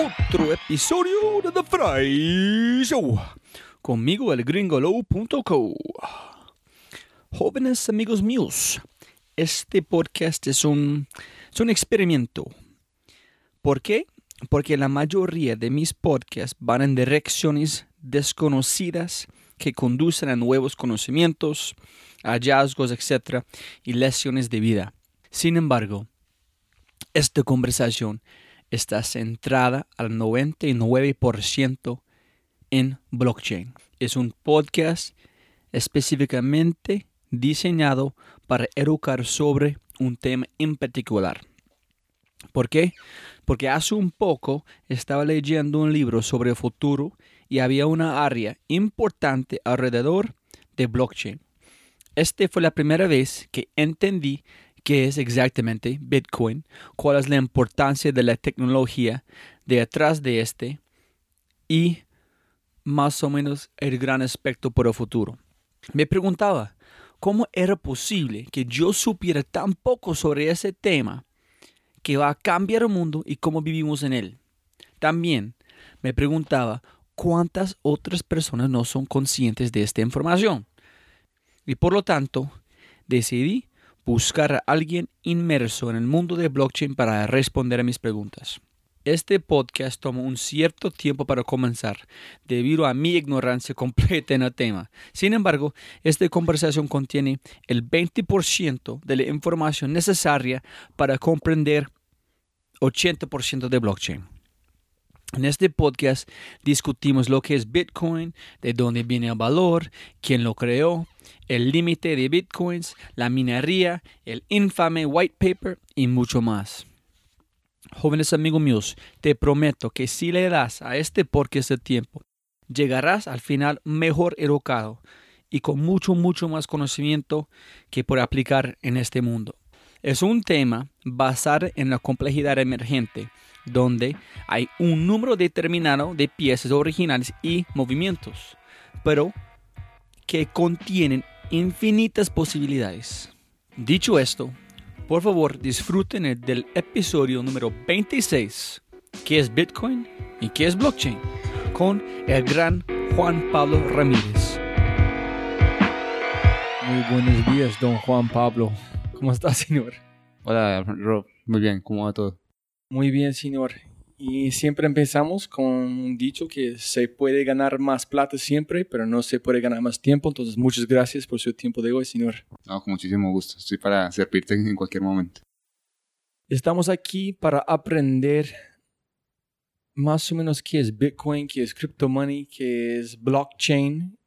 otro episodio de The Fry Show. Conmigo el. Jóvenes amigos míos, este podcast es un, es un experimento. ¿Por qué? Porque la mayoría de mis podcasts van en direcciones desconocidas que conducen a nuevos conocimientos, hallazgos, etc. y lecciones de vida. Sin embargo, esta conversación está centrada al 99% en blockchain. Es un podcast específicamente diseñado para educar sobre un tema en particular. ¿Por qué? Porque hace un poco estaba leyendo un libro sobre el futuro y había una área importante alrededor de blockchain. Esta fue la primera vez que entendí qué es exactamente Bitcoin, cuál es la importancia de la tecnología detrás de este y más o menos el gran aspecto por el futuro. Me preguntaba, ¿cómo era posible que yo supiera tan poco sobre ese tema que va a cambiar el mundo y cómo vivimos en él? También me preguntaba, ¿cuántas otras personas no son conscientes de esta información? Y por lo tanto, decidí buscar a alguien inmerso en el mundo de blockchain para responder a mis preguntas. Este podcast tomó un cierto tiempo para comenzar, debido a mi ignorancia completa en el tema. Sin embargo, esta conversación contiene el 20% de la información necesaria para comprender 80% de blockchain. En este podcast discutimos lo que es Bitcoin, de dónde viene el valor, quién lo creó, el límite de Bitcoins, la minería, el infame white paper y mucho más. Jóvenes amigos míos, te prometo que si le das a este podcast de tiempo, llegarás al final mejor educado y con mucho, mucho más conocimiento que por aplicar en este mundo. Es un tema basado en la complejidad emergente, donde hay un número determinado de piezas originales y movimientos, pero que contienen infinitas posibilidades. Dicho esto, por favor disfruten del episodio número 26, que es Bitcoin y qué es blockchain, con el gran Juan Pablo Ramírez. Muy buenos días, don Juan Pablo. ¿Cómo está, señor? Hola, Rob. Muy bien, ¿cómo va todo? Muy bien, señor. Y siempre empezamos con un dicho que se puede ganar más plata siempre, pero no se puede ganar más tiempo. Entonces, muchas gracias por su tiempo de hoy, señor. No, con muchísimo gusto. Estoy para servirte en cualquier momento. Estamos aquí para aprender más o menos qué es Bitcoin, qué es crypto money, qué es blockchain.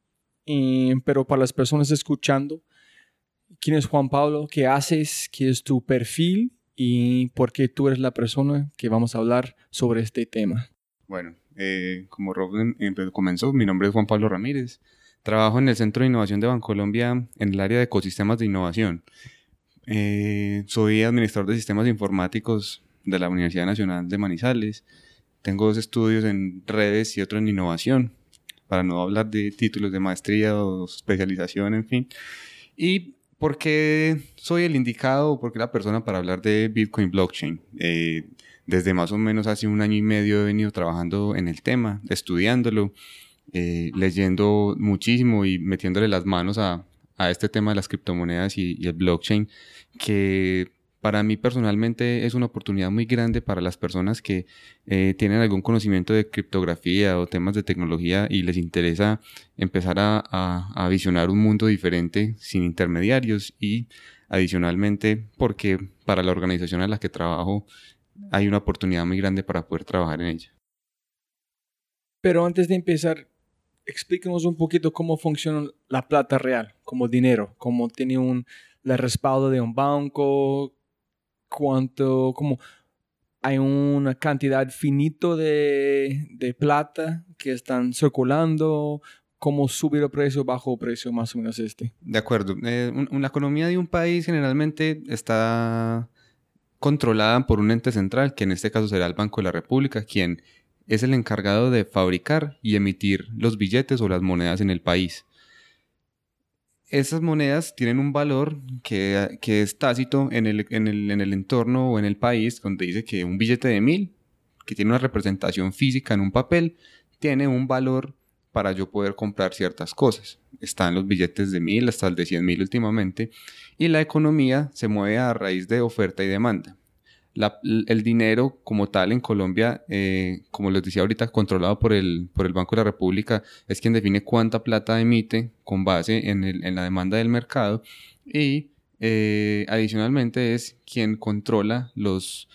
pero para las personas escuchando, ¿quién es Juan Pablo? ¿Qué haces? ¿Qué es tu perfil? ¿Y por qué tú eres la persona que vamos a hablar sobre este tema? Bueno, eh, como Robin comenzó, mi nombre es Juan Pablo Ramírez. Trabajo en el Centro de Innovación de Bancolombia en el área de ecosistemas de innovación. Eh, soy administrador de sistemas informáticos de la Universidad Nacional de Manizales tengo dos estudios en redes y otro en innovación, para no hablar de títulos de maestría o especialización, en fin. ¿Y por qué soy el indicado o por qué la persona para hablar de Bitcoin blockchain? Eh, desde más o menos hace un año y medio he venido trabajando en el tema, estudiándolo, eh, leyendo muchísimo y metiéndole las manos a, este tema de las criptomonedas y, y el blockchain, que para mí personalmente es una oportunidad muy grande para las personas que eh, tienen algún conocimiento de criptografía o temas de tecnología y les interesa empezar a, visionar un mundo diferente sin intermediarios y adicionalmente porque para la organización a la que trabajo hay una oportunidad muy grande para poder trabajar en ella. Pero antes de empezar, explíquenos un poquito cómo funciona la plata real, como dinero, cómo tiene un el respaldo de un banco, cuánto, como hay una cantidad finito de, de plata que están circulando, cómo subir el precio, bajo precio, más o menos este. De acuerdo. Eh, la economía de un país generalmente está controlada por un ente central, que en este caso será el Banco de la República, quien es el encargado de fabricar y emitir los billetes o las monedas en el país esas monedas tienen un valor que, es tácito en el, en, el, entorno o en el país, donde dice que un billete de mil, que tiene una representación física en un papel, tiene un valor para yo poder comprar ciertas cosas. Están los billetes de mil hasta el de cien mil últimamente, y la economía se mueve a raíz de oferta y demanda el dinero como tal en Colombia, eh, como les decía ahorita, controlado por el, por el Banco de la República, es quien define cuánta plata emite con base en, la demanda del mercado y eh, adicionalmente es quien controla los,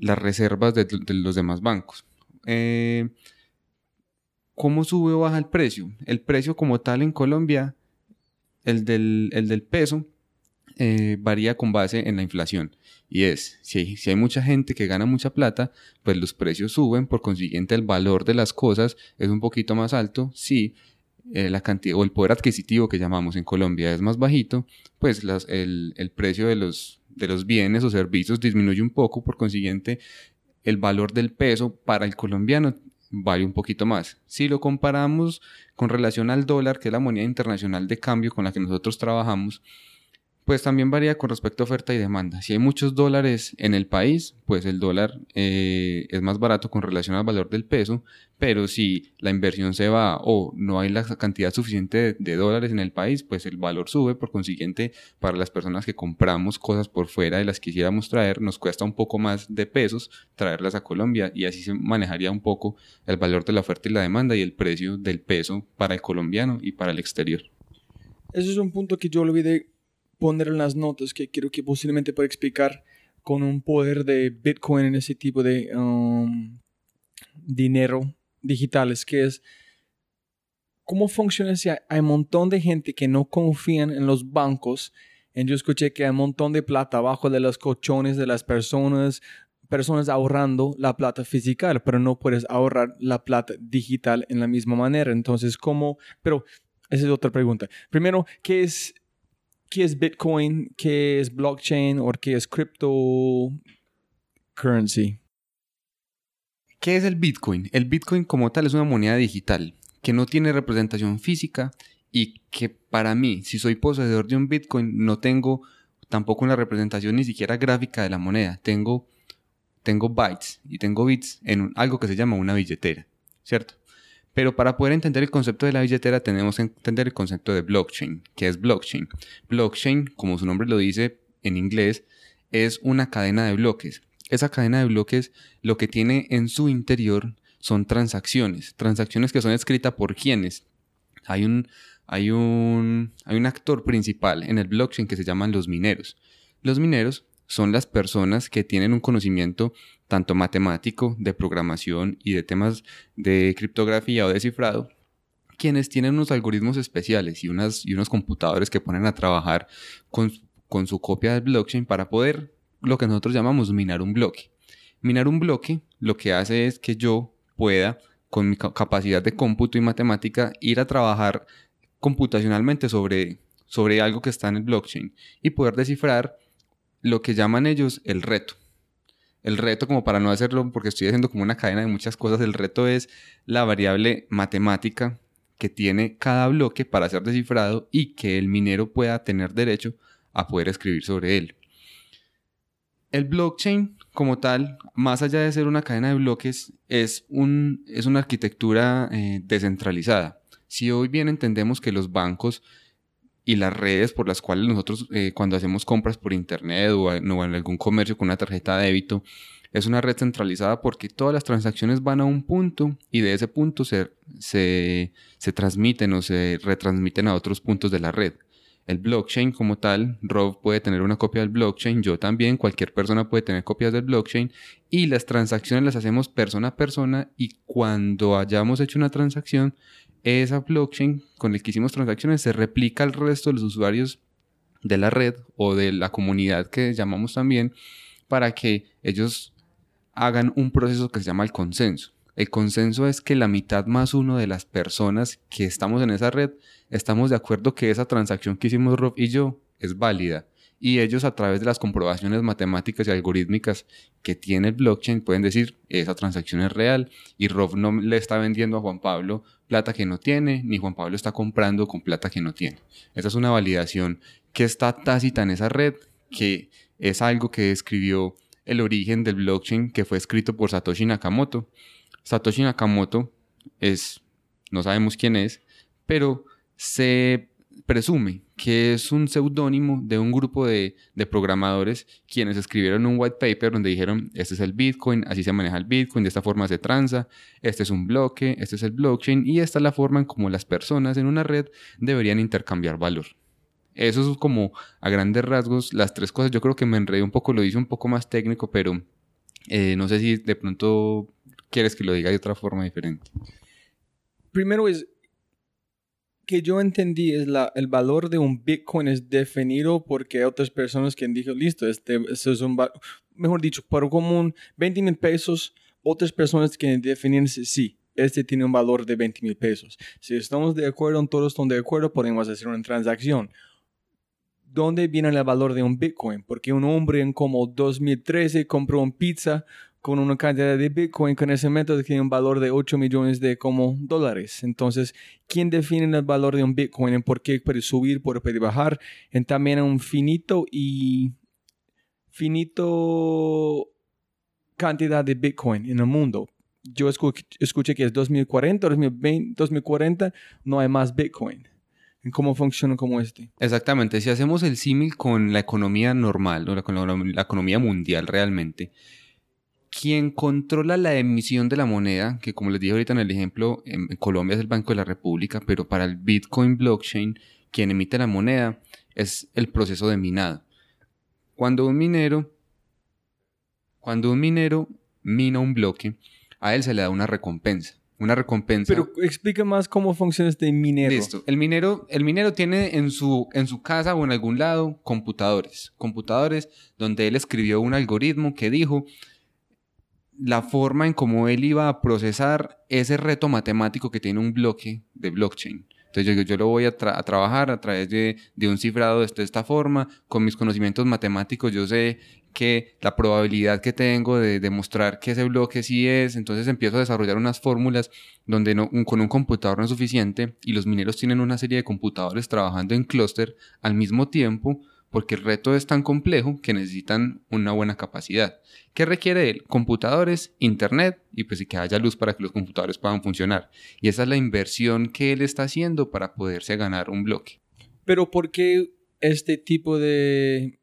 las reservas de, los demás bancos. Eh, ¿Cómo sube o baja el precio? El precio como tal en Colombia, el del, el del peso, eh, varía con base en la inflación. Y es, si hay, si hay, mucha gente que gana mucha plata, pues los precios suben, por consiguiente el valor de las cosas es un poquito más alto. Si eh, la cantidad o el poder adquisitivo que llamamos en Colombia es más bajito, pues el, el, precio de los, de los bienes o servicios disminuye un poco, por consiguiente el valor del peso para el colombiano vale un poquito más. Si lo comparamos con relación al dólar, que es la moneda internacional de cambio con la que nosotros trabajamos, pues también varía con respecto a oferta y demanda. Si hay muchos dólares en el país, pues el dólar eh, es más barato con relación al valor del peso, pero si la inversión se va o no hay la cantidad suficiente de, dólares en el país, pues el valor sube. Por consiguiente, para las personas que compramos cosas por fuera de las que quisiéramos traer, nos cuesta un poco más de pesos traerlas a Colombia y así se manejaría un poco el valor de la oferta y la demanda y el precio del peso para el colombiano y para el exterior. Ese es un punto que yo olvidé poner en las notas que quiero que posiblemente pueda explicar con un poder de Bitcoin en ese tipo de um, dinero digitales, que es cómo funciona si hay, un montón de gente que no confían en los bancos. Y yo escuché que hay un montón de plata abajo de los colchones de las personas, personas ahorrando la plata física, pero no puedes ahorrar la plata digital en la misma manera. Entonces, ¿cómo? Pero esa es otra pregunta. Primero, ¿qué es qué es Bitcoin, qué es blockchain o qué es cryptocurrency. ¿Qué es el Bitcoin? El Bitcoin como tal es una moneda digital que no tiene representación física y que para mí, si soy poseedor de un Bitcoin, no tengo tampoco una representación ni siquiera gráfica de la moneda. Tengo, tengo bytes y tengo bits en algo que se llama una billetera, ¿cierto? Pero para poder entender el concepto de la billetera tenemos que entender el concepto de blockchain. ¿Qué es blockchain? Blockchain, como su nombre lo dice en inglés, es una cadena de bloques. Esa cadena de bloques lo que tiene en su interior son transacciones. Transacciones que son escritas por quienes. Hay un, hay un, hay un actor principal en el blockchain que se llaman los mineros. Los mineros son las personas que tienen un conocimiento tanto matemático, de programación y de temas de criptografía o descifrado, quienes tienen unos algoritmos especiales y, unas, y unos computadores que ponen a trabajar con, con su copia del blockchain para poder lo que nosotros llamamos minar un bloque. Minar un bloque lo que hace es que yo pueda, con mi capacidad de cómputo y matemática, ir a trabajar computacionalmente sobre, sobre algo que está en el blockchain y poder descifrar lo que llaman ellos el reto. El reto, como para no hacerlo, porque estoy haciendo como una cadena de muchas cosas, el reto es la variable matemática que tiene cada bloque para ser descifrado y que el minero pueda tener derecho a poder escribir sobre él. El blockchain como tal, más allá de ser una cadena de bloques, es, un, es una arquitectura eh, descentralizada. Si hoy bien entendemos que los bancos y las redes por las cuales nosotros eh, cuando hacemos compras por internet o, en algún comercio con una tarjeta de débito, es una red centralizada porque todas las transacciones van a un punto y de ese punto se, se, se transmiten o se retransmiten a otros puntos de la red. El blockchain como tal, Rob puede tener una copia del blockchain, yo también, cualquier persona puede tener copias del blockchain y las transacciones las hacemos persona a persona y cuando hayamos hecho una transacción esa blockchain con el que hicimos transacciones se replica al resto de los usuarios de la red o de la comunidad que llamamos también para que ellos hagan un proceso que se llama el consenso. El consenso es que la mitad más uno de las personas que estamos en esa red estamos de acuerdo que esa transacción que hicimos Rob y yo es válida y ellos a través de las comprobaciones matemáticas y algorítmicas que tiene el blockchain pueden decir esa transacción es real y Rob no le está vendiendo a Juan Pablo plata que no tiene, ni Juan Pablo está comprando con plata que no tiene. Esa es una validación que está tácita en esa red, que es algo que describió el origen del blockchain que fue escrito por Satoshi Nakamoto. Satoshi Nakamoto es, no sabemos quién es, pero se presume que es un seudónimo de un grupo de, programadores quienes escribieron un white paper donde dijeron, este es el Bitcoin, así se maneja el Bitcoin, de esta forma se transa, este es un bloque, este es el blockchain y esta es la forma en cómo las personas en una red deberían intercambiar valor. Eso es como a grandes rasgos las tres cosas. Yo creo que me enredé un poco, lo hice un poco más técnico, pero eh, no sé si de pronto quieres que lo diga de otra forma diferente. Primero es, que yo entendí es la, el valor de un Bitcoin es definido porque otras personas que han dicho, listo, este, este es un, mejor dicho, por común 20 mil pesos, otras personas que definen sí, este tiene un valor de 20 mil pesos. Si estamos de acuerdo, todos están de acuerdo, podemos hacer una transacción. ¿Dónde viene el valor de un Bitcoin? Porque un hombre en como 2013 compró un pizza con una cantidad de Bitcoin con ese método que tiene un valor de 8 millones de como dólares. Entonces, ¿quién define el valor de un Bitcoin? ¿En por qué puede subir, por puede bajar? En también un finito y finito cantidad de Bitcoin en el mundo. Yo escuché que es 2040, 2020, 2040, no hay más Bitcoin. ¿Cómo funciona como este? Exactamente. Si hacemos el símil con la economía normal, con la economía mundial realmente, quien controla la emisión de la moneda, que como les dije ahorita en el ejemplo, en Colombia es el Banco de la República, pero para el Bitcoin blockchain, quien emite la moneda es el proceso de minado. Cuando un minero, cuando un minero mina un bloque, a él se le da una recompensa. Una recompensa. Pero explica más cómo funciona este minero. Listo. El minero, el minero tiene en su, en su casa o en algún lado computadores. Computadores donde él escribió un algoritmo que dijo, la forma en cómo él iba a procesar ese reto matemático que tiene un bloque de blockchain. Entonces yo yo lo voy a, trabajar a través de, de un cifrado de esta forma, con mis conocimientos matemáticos yo sé que la probabilidad que tengo de demostrar que ese bloque sí es, entonces empiezo a desarrollar unas fórmulas donde no, con un computador no es suficiente y los mineros tienen una serie de computadores trabajando en clúster al mismo tiempo porque el reto es tan complejo que necesitan una buena capacidad. ¿Qué requiere él? Computadores, internet y pues que haya luz para que los computadores puedan funcionar. Y esa es la inversión que él está haciendo para poderse ganar un bloque. Pero ¿por qué este tipo de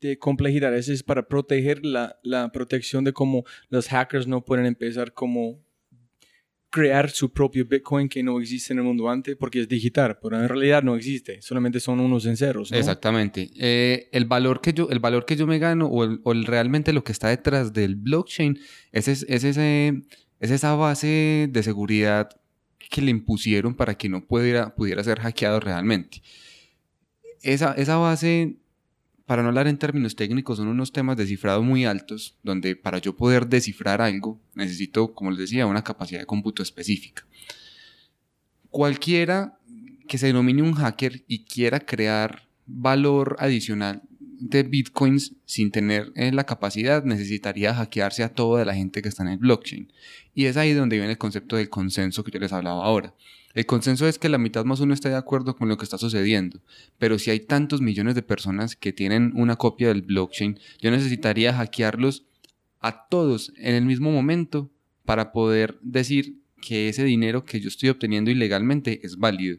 de complejidad. es para proteger la, la protección de cómo los hackers no pueden empezar como crear su propio Bitcoin que no existe en el mundo antes porque es digital, pero en realidad no existe, solamente son unos en ceros. Exactamente. Eh, el, valor que yo, el valor que yo me gano o, o realmente lo que está detrás del blockchain es, es, es, ese, es esa base de seguridad que le impusieron para que no pudiera, pudiera ser hackeado realmente. Esa, esa base para no hablar en términos técnicos, son unos temas de cifrado muy altos, donde para yo poder descifrar algo necesito, como les decía, una capacidad de cómputo específica. Cualquiera que se denomine un hacker y quiera crear valor adicional de bitcoins sin tener eh, la capacidad necesitaría hackearse a toda la gente que está en el blockchain. Y es ahí donde viene el concepto del consenso que yo les hablaba ahora. El consenso es que la mitad más uno esté de acuerdo con lo que está sucediendo, pero si hay tantos millones de personas que tienen una copia del blockchain, yo necesitaría hackearlos a todos en el mismo momento para poder decir que ese dinero que yo estoy obteniendo ilegalmente es válido.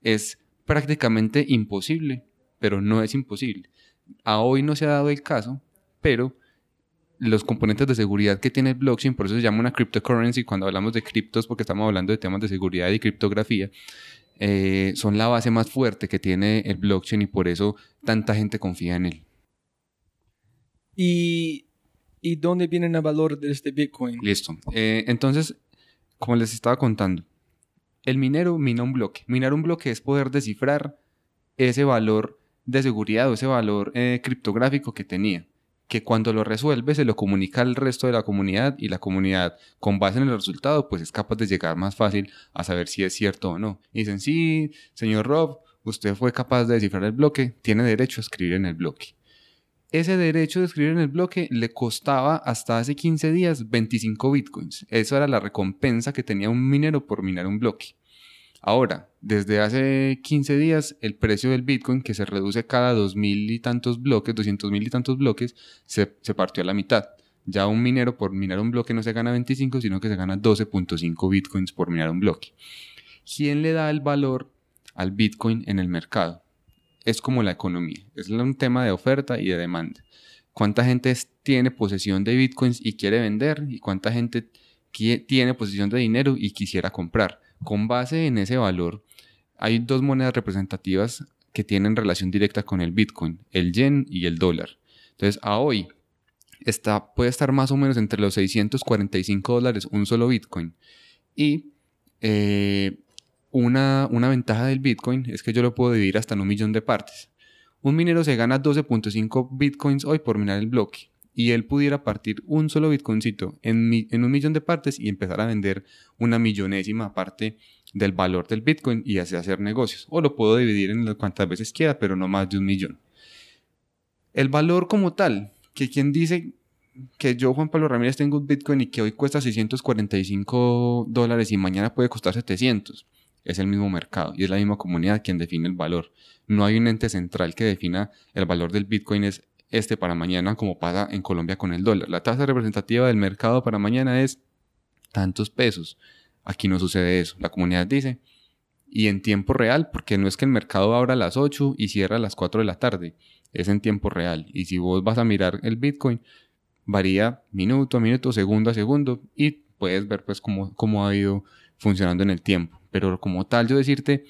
Es prácticamente imposible, pero no es imposible. A hoy no se ha dado el caso, pero los componentes de seguridad que tiene el blockchain, por eso se llama una cryptocurrency cuando hablamos de criptos, porque estamos hablando de temas de seguridad y criptografía, eh, son la base más fuerte que tiene el blockchain y por eso tanta gente confía en él. ¿Y, y dónde viene el valor de este Bitcoin? Listo. Eh, entonces, como les estaba contando, el minero mina un bloque. Minar un bloque es poder descifrar ese valor de seguridad o ese valor eh, criptográfico que tenía que cuando lo resuelve se lo comunica al resto de la comunidad y la comunidad con base en el resultado pues es capaz de llegar más fácil a saber si es cierto o no. Y dicen, sí, señor Rob, usted fue capaz de descifrar el bloque, tiene derecho a escribir en el bloque. Ese derecho de escribir en el bloque le costaba hasta hace 15 días 25 bitcoins. Eso era la recompensa que tenía un minero por minar un bloque. Ahora, desde hace 15 días, el precio del Bitcoin, que se reduce cada dos mil y tantos bloques, 200 mil y tantos bloques, se, partió a la mitad. Ya un minero por minar un bloque no se gana 25, sino que se gana 12.5 Bitcoins por minar un bloque. ¿Quién le da el valor al Bitcoin en el mercado? Es como la economía, es un tema de oferta y de demanda. ¿Cuánta gente tiene posesión de Bitcoins y quiere vender? ¿Y cuánta gente tiene posesión de dinero y quisiera comprar? Con base en ese valor, hay dos monedas representativas que tienen relación directa con el Bitcoin, el yen y el dólar. Entonces, a hoy está, puede estar más o menos entre los 645 dólares un solo Bitcoin. Y eh, una, una ventaja del Bitcoin es que yo lo puedo dividir hasta en un millón de partes. Un minero se gana 12.5 Bitcoins hoy por minar el bloque y él pudiera partir un solo bitcoincito en, un millón de partes y empezar a vender una millonésima parte del valor del bitcoin y hacer negocios. O lo puedo dividir en cuantas veces quiera, pero no más de un millón. El valor como tal, que quien dice que yo, Juan Pablo Ramírez, tengo un bitcoin y que hoy cuesta 645 dólares y mañana puede costar 700, es el mismo mercado y es la misma comunidad quien define el valor. No hay un ente central que defina el valor del bitcoin, es este para mañana como pasa en Colombia con el dólar. La tasa representativa del mercado para mañana es tantos pesos. Aquí no sucede eso. La comunidad dice, y en tiempo real, porque no es que el mercado abra a las 8 y cierra a las 4 de la tarde, es en tiempo real. Y si vos vas a mirar el Bitcoin, varía minuto a minuto, segundo a segundo, y puedes ver pues cómo, cómo ha ido funcionando en el tiempo. Pero como tal, yo decirte,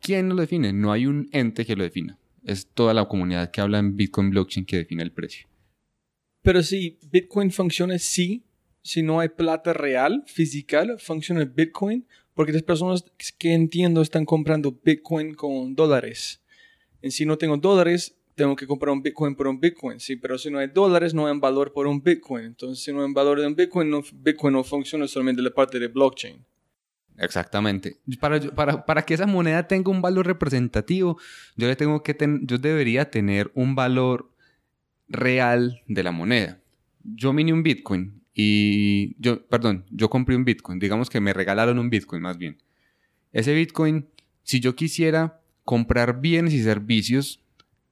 ¿quién lo define? No hay un ente que lo defina es toda la comunidad que habla en Bitcoin Blockchain que define el precio. Pero si Bitcoin funciona, sí, si no hay plata real, física, funciona Bitcoin, porque las personas que entiendo están comprando Bitcoin con dólares. Y si no tengo dólares, tengo que comprar un Bitcoin por un Bitcoin. Sí, pero si no hay dólares, no hay valor por un Bitcoin. Entonces, si no hay valor de un Bitcoin, Bitcoin no funciona solamente la parte de blockchain. Exactamente. Para, para, para, que esa moneda tenga un valor representativo, yo, le tengo que yo debería tener un valor real de la moneda. Yo miné un Bitcoin y yo, perdón, yo compré un Bitcoin. Digamos que me regalaron un Bitcoin más bien. Ese Bitcoin, si yo quisiera comprar bienes y servicios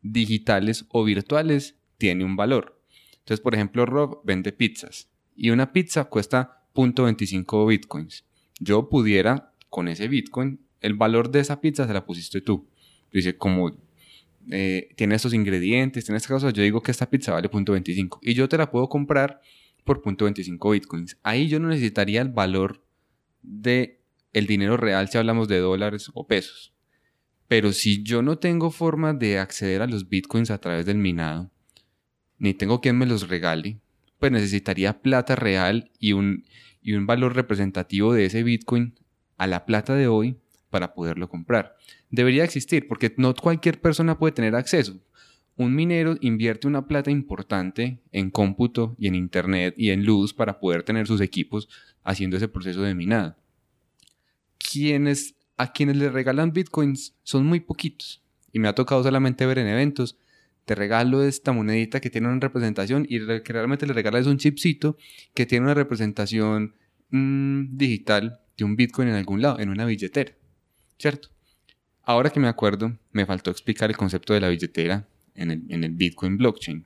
digitales o virtuales, tiene un valor. Entonces, por ejemplo, Rob vende pizzas y una pizza cuesta 0.25 Bitcoins yo pudiera con ese Bitcoin, el valor de esa pizza se la pusiste tú. Dice, como eh, tiene estos ingredientes, tiene estas cosas, yo digo que esta pizza vale .25 y yo te la puedo comprar por .25 Bitcoins. Ahí yo no necesitaría el valor de el dinero real si hablamos de dólares o pesos. Pero si yo no tengo forma de acceder a los bitcoins a través del minado, ni tengo quien me los regale, pues necesitaría plata real y un, y un valor representativo de ese Bitcoin a la plata de hoy para poderlo comprar. Debería existir porque no cualquier persona puede tener acceso. Un minero invierte una plata importante en cómputo y en internet y en luz para poder tener sus equipos haciendo ese proceso de minado. Quienes, a quienes le regalan bitcoins son muy poquitos y me ha tocado solamente ver en eventos te regalo esta monedita que tiene una representación y que realmente le regalas un chipcito que tiene una representación mm, digital de un Bitcoin en algún lado, en una billetera, ¿cierto? Ahora que me acuerdo, me faltó explicar el concepto de la billetera en el, en el Bitcoin blockchain.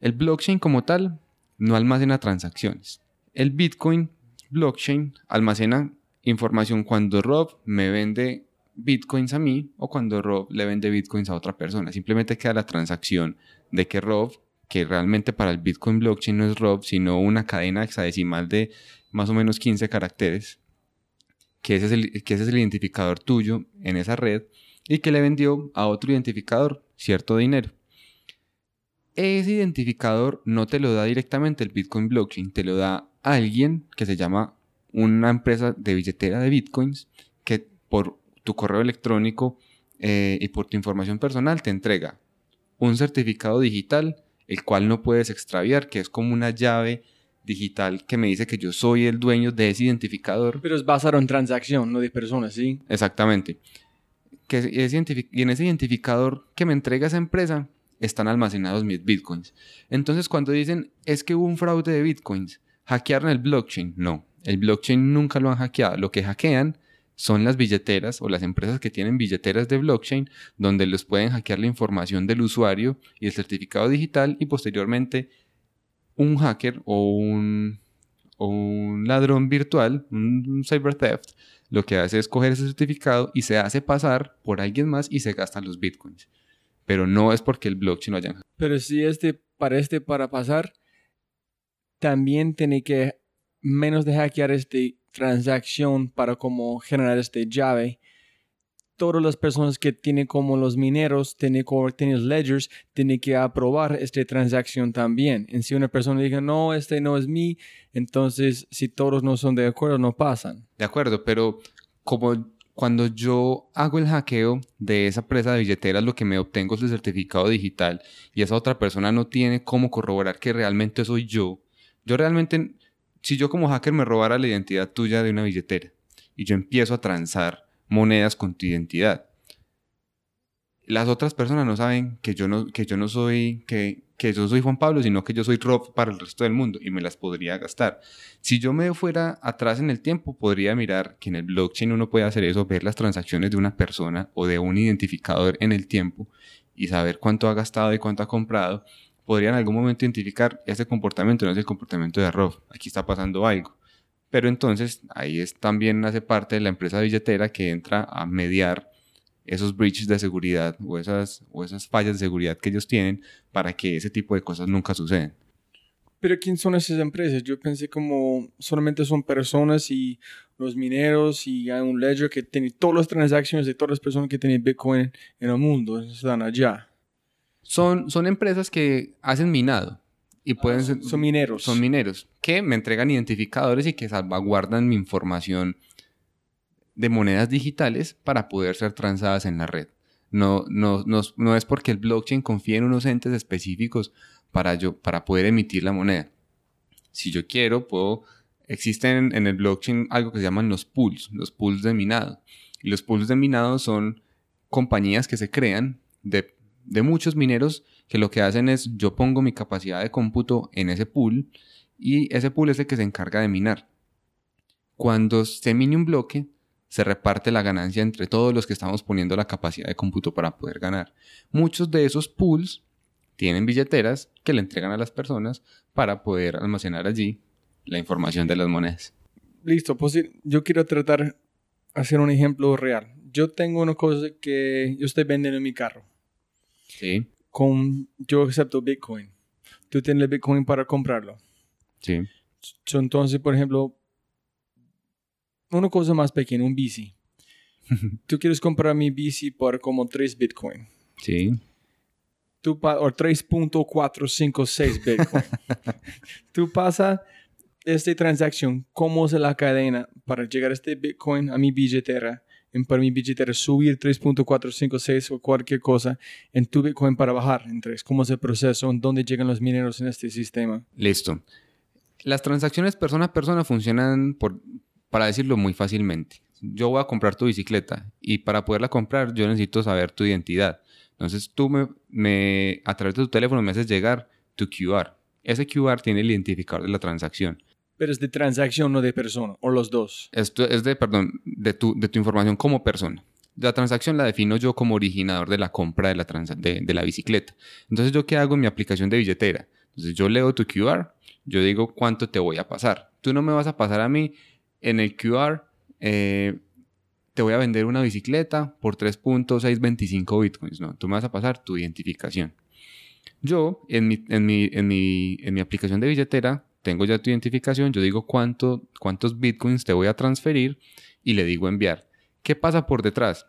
El blockchain como tal no almacena transacciones. El Bitcoin blockchain almacena información cuando Rob me vende bitcoins a mí o cuando Rob le vende bitcoins a otra persona. Simplemente queda la transacción de que Rob, que realmente para el bitcoin blockchain no es Rob, sino una cadena hexadecimal de más o menos 15 caracteres, que ese es el, que es el identificador tuyo en esa red y que le vendió a otro identificador cierto dinero. Ese identificador no te lo da directamente el Bitcoin blockchain, te lo da alguien que se llama una empresa de billetera de bitcoins que por tu correo electrónico eh, y por tu información personal te entrega un certificado digital, el cual no puedes extraviar, que es como una llave digital que me dice que yo soy el dueño de ese identificador. Pero es basado en transacción, no de personas, ¿sí? Exactamente. Que y en ese identificador que me entrega esa empresa están almacenados mis bitcoins. Entonces cuando dicen es que hubo un fraude de bitcoins, hackearon el blockchain, no, el blockchain nunca lo han hackeado. Lo que hackean son las billeteras o las empresas que tienen billeteras de blockchain donde les pueden hackear la información del usuario y el certificado digital y posteriormente un hacker o un, un ladrón virtual, un cyber theft, lo que hace es coger ese certificado y se hace pasar por alguien más y se gastan los bitcoins. Pero no es porque el blockchain lo hayan Pero si este para este para pasar, también tiene que menos de hackear este transacción para como generar este llave, todas las personas que tienen como los mineros, tienen como tienen ledgers, tienen que aprobar esta transacción también. En si una persona diga, no, este no es mí, entonces si todos no son de acuerdo, no pasan. De acuerdo, pero como cuando yo hago el hackeo de esa presa de billeteras, lo que me obtengo es el certificado digital y esa otra persona no tiene cómo corroborar que realmente soy yo. Yo realmente si yo como hacker me robara la identidad tuya de una billetera y yo empiezo a transar monedas con tu identidad, las otras personas no saben que yo no, que yo no soy, que, que yo soy Juan Pablo, sino que yo soy Rob para el resto del mundo y me las podría gastar. Si yo me fuera atrás en el tiempo, podría mirar que en el blockchain uno puede hacer eso, ver las transacciones de una persona o de un identificador en el tiempo y saber cuánto ha gastado y cuánto ha comprado podría en algún momento identificar ese comportamiento no es el comportamiento de Rob, aquí está pasando algo. Pero entonces ahí es, también hace parte de la empresa billetera que entra a mediar esos breaches de seguridad o esas, o esas fallas de seguridad que ellos tienen para que ese tipo de cosas nunca suceden. Pero ¿quién son esas empresas? Yo pensé como solamente son personas y los mineros y hay un ledger que tiene todas las transacciones de todas las personas que tienen Bitcoin en el mundo, están allá. Son, son empresas que hacen minado. Y ah, pueden ser, son mineros. Son mineros. Que me entregan identificadores y que salvaguardan mi información de monedas digitales para poder ser transadas en la red. No, no, no, no es porque el blockchain confíe en unos entes específicos para, yo, para poder emitir la moneda. Si yo quiero, puedo existen en el blockchain algo que se llaman los pools, los pools de minado. Y los pools de minado son compañías que se crean de, de muchos mineros que lo que hacen es yo pongo mi capacidad de cómputo en ese pool y ese pool es el que se encarga de minar. Cuando se mine un bloque, se reparte la ganancia entre todos los que estamos poniendo la capacidad de cómputo para poder ganar. Muchos de esos pools tienen billeteras que le entregan a las personas para poder almacenar allí la información de las monedas. Listo, pues yo quiero tratar hacer un ejemplo real. Yo tengo una cosa que yo estoy vendiendo en mi carro. Sí. Con, yo acepto Bitcoin. Tú tienes Bitcoin para comprarlo. Sí. Entonces, por ejemplo, una cosa más pequeña, un bici. Tú quieres comprar mi bici por como 3 Bitcoin. Sí. Tú o 3.456 Bitcoin. Tú pasas esta transacción, cómo es la cadena para llegar a este Bitcoin a mi billetera, en para mi billetera subir 3.456 o cualquier cosa en tu Bitcoin para bajar en 3. ¿Cómo es el proceso? ¿En dónde llegan los mineros en este sistema? Listo. Las transacciones persona a persona funcionan por, para decirlo muy fácilmente. Yo voy a comprar tu bicicleta y para poderla comprar yo necesito saber tu identidad. Entonces tú me, me, a través de tu teléfono me haces llegar tu QR. Ese QR tiene el identificador de la transacción. Pero es de transacción, no de persona, o los dos. Esto es de, perdón, de tu, de tu información como persona. La transacción la defino yo como originador de la compra de la, de, de, la bicicleta. Entonces, ¿yo qué hago en mi aplicación de billetera? Entonces, yo leo tu QR, yo digo cuánto te voy a pasar. Tú no me vas a pasar a mí en el QR, eh, te voy a vender una bicicleta por 3.625 bitcoins. No, tú me vas a pasar tu identificación. Yo, en mi, en mi, en mi, en mi aplicación de billetera, tengo ya tu identificación, yo digo cuánto, cuántos bitcoins te voy a transferir y le digo enviar. ¿Qué pasa por detrás?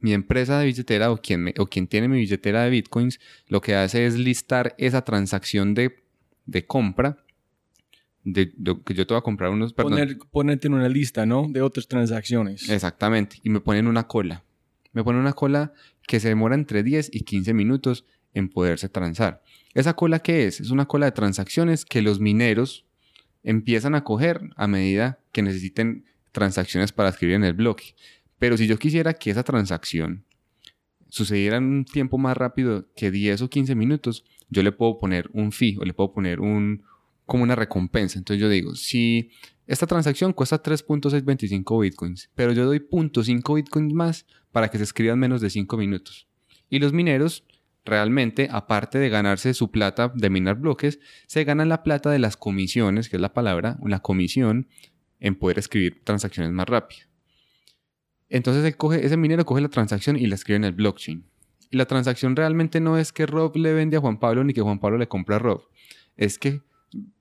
Mi empresa de billetera o quien, o quien tiene mi billetera de bitcoins lo que hace es listar esa transacción de, de compra de, que yo te voy a comprar unos... Poner, ponerte en una lista, ¿no? De otras transacciones. Exactamente. Y me ponen una cola. Me ponen una cola que se demora entre 10 y 15 minutos en poderse transar. ¿Esa cola qué es? Es una cola de transacciones que los mineros empiezan a coger a medida que necesiten transacciones para escribir en el bloque. Pero si yo quisiera que esa transacción sucediera en un tiempo más rápido que 10 o 15 minutos, yo le puedo poner un fee o le puedo poner un, como una recompensa. Entonces yo digo, si esta transacción cuesta 3.625 bitcoins, pero yo doy 0.5 bitcoins más para que se escriban menos de 5 minutos. Y los mineros realmente, aparte de ganarse su plata de minar bloques, se ganan la plata de las comisiones, que es la palabra, una comisión en poder escribir transacciones más rápidas. Entonces coge, ese minero coge la transacción y la escribe en el blockchain. Y la transacción realmente no es que Rob le vende a Juan Pablo ni que Juan Pablo le compra a Rob. Es que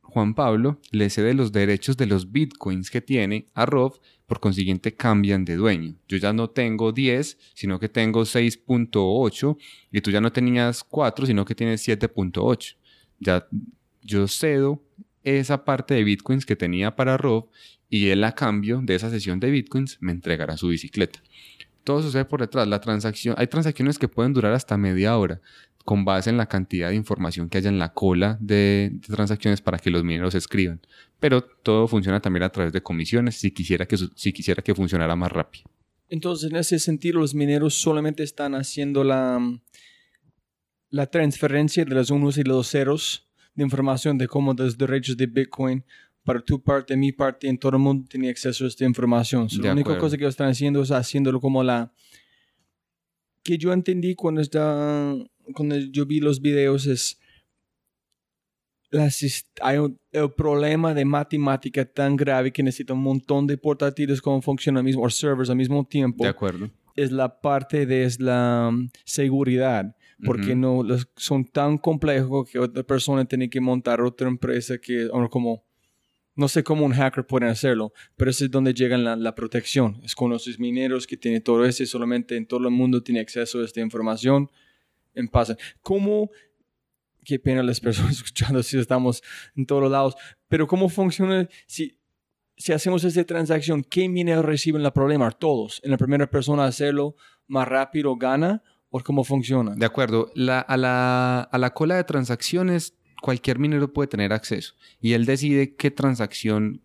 Juan Pablo le cede los derechos de los bitcoins que tiene a Rob, por consiguiente cambian de dueño. Yo ya no tengo 10, sino que tengo 6.8 y tú ya no tenías 4, sino que tienes 7.8. Ya yo cedo esa parte de bitcoins que tenía para Rob y él a cambio de esa sesión de bitcoins me entregará su bicicleta. Todo sucede por detrás. La transacción, hay transacciones que pueden durar hasta media hora con base en la cantidad de información que haya en la cola de, transacciones para que los mineros escriban. Pero todo funciona también a través de comisiones si quisiera que, si quisiera que funcionara más rápido. Entonces, en ese sentido, los mineros solamente están haciendo la, la transferencia de los unos y los ceros de información de cómo los derechos de Bitcoin para tu parte, mi parte, en todo el mundo tiene acceso a esta información. la única cosa que están haciendo es haciéndolo como la que yo entendí cuando está cuando yo vi los videos es hay un, el problema de matemática tan grave que necesita un montón de portátiles como funcionan mismo, o servers al mismo tiempo. De acuerdo. Es la parte de la um, seguridad, porque no son tan complejos que otra persona tiene que montar otra empresa que, como, no sé cómo un hacker puede hacerlo, pero ese es donde llega la, la protección. Es con los mineros que tienen todo eso, solamente en todo el mundo tiene acceso a esta información en paz. ¿Cómo, qué pena las personas escuchando si estamos en todos lados, pero cómo funciona si, si hacemos esta transacción, qué minero reciben el problema? Todos. En la primera persona hacerlo más rápido gana o cómo funciona? De acuerdo. A, la, a la cola de transacciones cualquier minero puede tener acceso y él decide qué transacción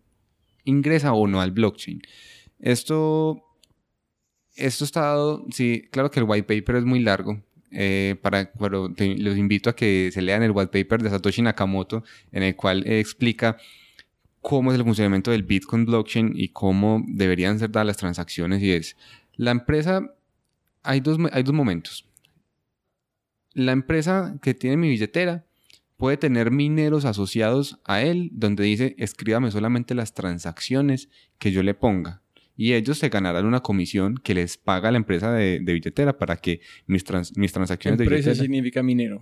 ingresa o no al blockchain. Esto, esto está dado, sí, claro que el white paper es muy largo, eh, para, los invito a que se lean el white paper de Satoshi Nakamoto, en el cual explica cómo es el funcionamiento del Bitcoin blockchain y cómo deberían ser dadas las transacciones. Y es, la empresa, hay dos, hay dos momentos. La empresa que tiene mi billetera puede tener mineros asociados a él, donde dice, escríbame solamente las transacciones que yo le ponga y ellos se ganarán una comisión que les paga la empresa de, billetera para que mis, mis transacciones de billetera... Empresa significa minero.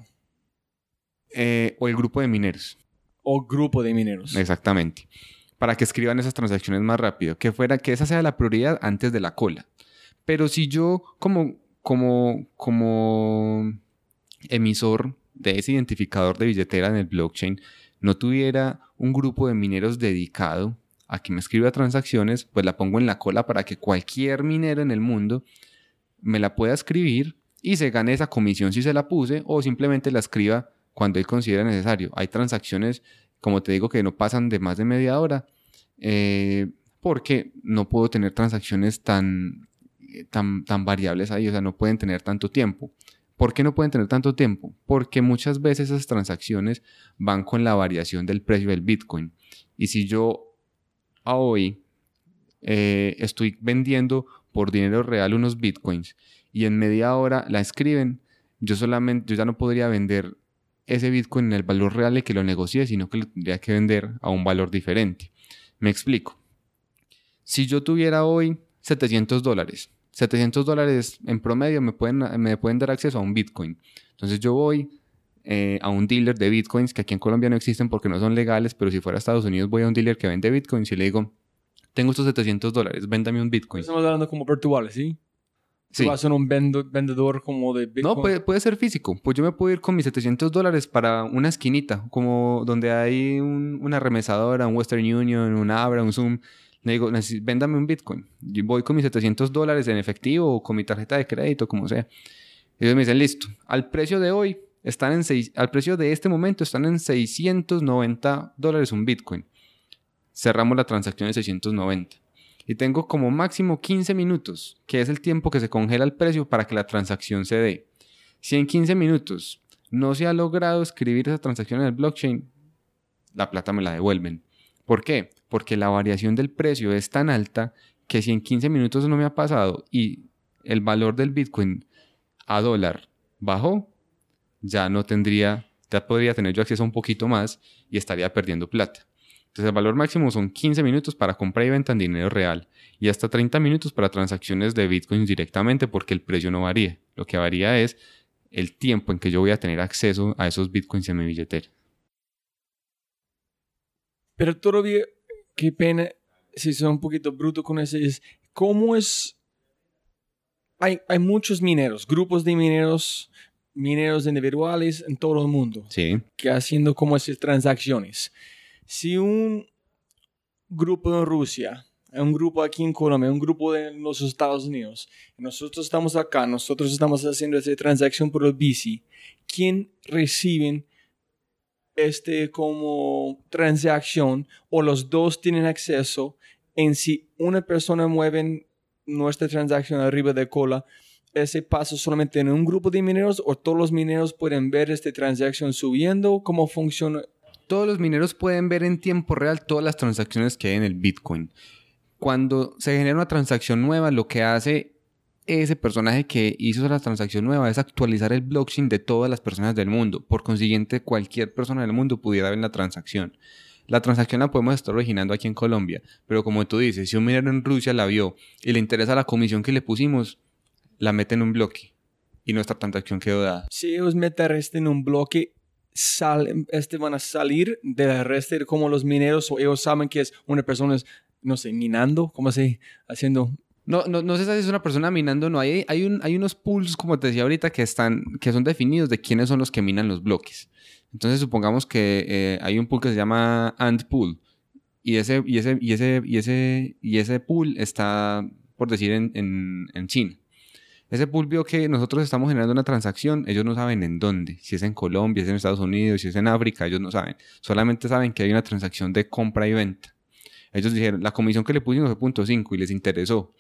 Eh, o el grupo de mineros. O grupo de mineros. Exactamente. Para que escriban esas transacciones más rápido. Que, fuera, que esa sea la prioridad antes de la cola. Pero si yo como, como, como emisor de ese identificador de billetera en el blockchain no tuviera un grupo de mineros dedicado aquí me escriba transacciones, pues la pongo en la cola para que cualquier minero en el mundo me la pueda escribir y se gane esa comisión si se la puse o simplemente la escriba cuando él considera necesario. Hay transacciones, como te digo, que no pasan de más de media hora eh, porque no puedo tener transacciones tan, tan, tan variables ahí, o sea, no pueden tener tanto tiempo. ¿Por qué no pueden tener tanto tiempo? Porque muchas veces esas transacciones van con la variación del precio del Bitcoin. Y si yo a hoy eh, estoy vendiendo por dinero real unos bitcoins y en media hora la escriben, yo solamente, yo ya no podría vender ese bitcoin en el valor real de que lo negocié, sino que lo tendría que vender a un valor diferente. Me explico. Si yo tuviera hoy 700 dólares, 700 dólares en promedio me pueden, me pueden dar acceso a un bitcoin. Entonces yo voy, eh, a un dealer de bitcoins que aquí en Colombia no existen porque no son legales, pero si fuera a Estados Unidos voy a un dealer que vende bitcoins y le digo, tengo estos 700 dólares, véndame un bitcoin. Estamos hablando como virtuales, ¿sí? Sí. vas a ser un vendedor como de Bitcoin? No, puede, puede, ser físico. Pues yo me puedo ir con mis 700 dólares para una esquinita, como donde hay una remesadora, un Western Union, un Abra, un Zoom. Le digo, véndame un Bitcoin. Yo voy con mis 700 dólares en efectivo o con mi tarjeta de crédito, como sea. Y ellos me dicen, listo, al precio de hoy, están en seis, al precio de este momento están en 690 dólares un Bitcoin. Cerramos la transacción de 690. Y tengo como máximo 15 minutos, que es el tiempo que se congela el precio para que la transacción se dé. Si en 15 minutos no se ha logrado escribir esa transacción en el blockchain, la plata me la devuelven. ¿Por qué? Porque la variación del precio es tan alta que si en 15 minutos no me ha pasado y el valor del Bitcoin a dólar bajó, ya no tendría, ya podría tener yo acceso a un poquito más y estaría perdiendo plata. Entonces el valor máximo son 15 minutos para compra y venta en dinero real y hasta 30 minutos para transacciones de Bitcoin directamente porque el precio no varía. Lo que varía es el tiempo en que yo voy a tener acceso a esos Bitcoins en mi billetera. Pero todavía, qué pena, si soy un poquito bruto con eso, es cómo es... Hay, hay muchos mineros, grupos de mineros mineros individuales en todo el mundo. Sí. Que haciendo como esas transacciones. Si un grupo en Rusia, un grupo aquí en Colombia, un grupo de los Estados Unidos, nosotros estamos acá, nosotros estamos haciendo esa transacción por el bici, ¿quién reciben este como transacción o los dos tienen acceso en si una persona mueve nuestra transacción arriba de cola, ese paso solamente en un grupo de mineros o todos los mineros pueden ver esta transacción subiendo? ¿Cómo funciona? Todos los mineros pueden ver en tiempo real todas las transacciones que hay en el Bitcoin. Cuando se genera una transacción nueva, lo que hace ese personaje que hizo la transacción nueva es actualizar el blockchain de todas las personas del mundo. Por consiguiente, cualquier persona del mundo pudiera ver la transacción. La transacción la podemos estar originando aquí en Colombia, pero como tú dices, si un minero en Rusia la vio y le interesa la comisión que le pusimos, la mete en un bloque y nuestra transacción quedó dada. Si ellos meten este en un bloque, salen, este van a salir de la resto como los mineros o ellos saben que es una persona, no sé, minando, ¿cómo se haciendo? No, no, no sé si es una persona minando, no. Hay, hay, un, hay unos pools, como te decía ahorita, que, están, que son definidos de quiénes son los que minan los bloques. Entonces, supongamos que eh, hay un pool que se llama Ant Pool. Y ese, y ese, y ese, y ese, y ese pool está, por decir, en, en, en China. Ese pool vio que nosotros estamos generando una transacción, ellos no saben en dónde, si es en Colombia, si es en Estados Unidos, si es en África, ellos no saben. Solamente saben que hay una transacción de compra y venta. Ellos dijeron, la comisión que le pusimos fue punto 5 y les interesó.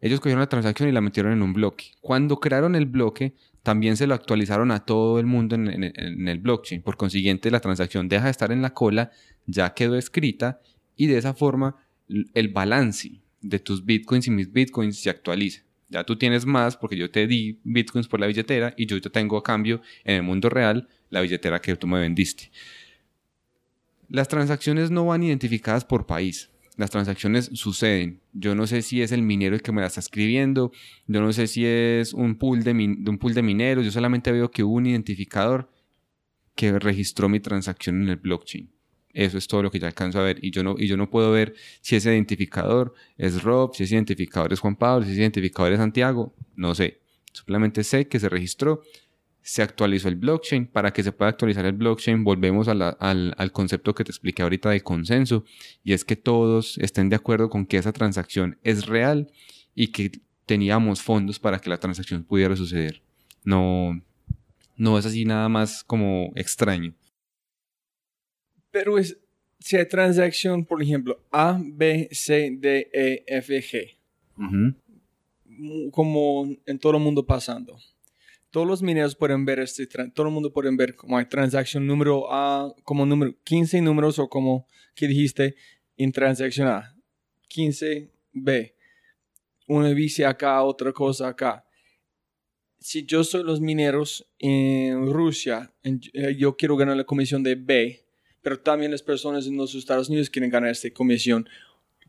Ellos cogieron la transacción y la metieron en un bloque. Cuando crearon el bloque, también se lo actualizaron a todo el mundo en, el blockchain. Por consiguiente, la transacción deja de estar en la cola, ya quedó escrita y de esa forma el balance de tus bitcoins y mis bitcoins se actualiza. Ya tú tienes más porque yo te di bitcoins por la billetera y yo te tengo a cambio en el mundo real la billetera que tú me vendiste. Las transacciones no van identificadas por país. Las transacciones suceden. Yo no sé si es el minero el que me la está escribiendo. Yo no sé si es un pool de, min- un pool de mineros. Yo solamente veo que hubo un identificador que registró mi transacción en el blockchain. Eso es todo lo que yo alcanzo a ver. Y yo no, y yo no puedo ver si ese identificador es Rob, si ese identificador es Juan Pablo, si ese identificador es Santiago. No sé. Simplemente sé que se registró, se actualizó el blockchain. Para que se pueda actualizar el blockchain, volvemos al, al concepto que te expliqué ahorita de consenso. Y es que todos estén de acuerdo con que esa transacción es real y que teníamos fondos para que la transacción pudiera suceder. No, no es así nada más como extraño. Pero es, si hay transacción, por ejemplo, A, B, C, D, E, F, G, como en todo el mundo pasando. Todos los mineros pueden ver este, todo el mundo pueden ver como hay transacción número A, como número 15 números o como que dijiste en transacción A, 15 B, una dice acá, otra cosa acá. Si yo soy los mineros en Rusia, en- eh, yo quiero ganar la comisión de B, pero también las personas en los Estados Unidos quieren ganar esta comisión.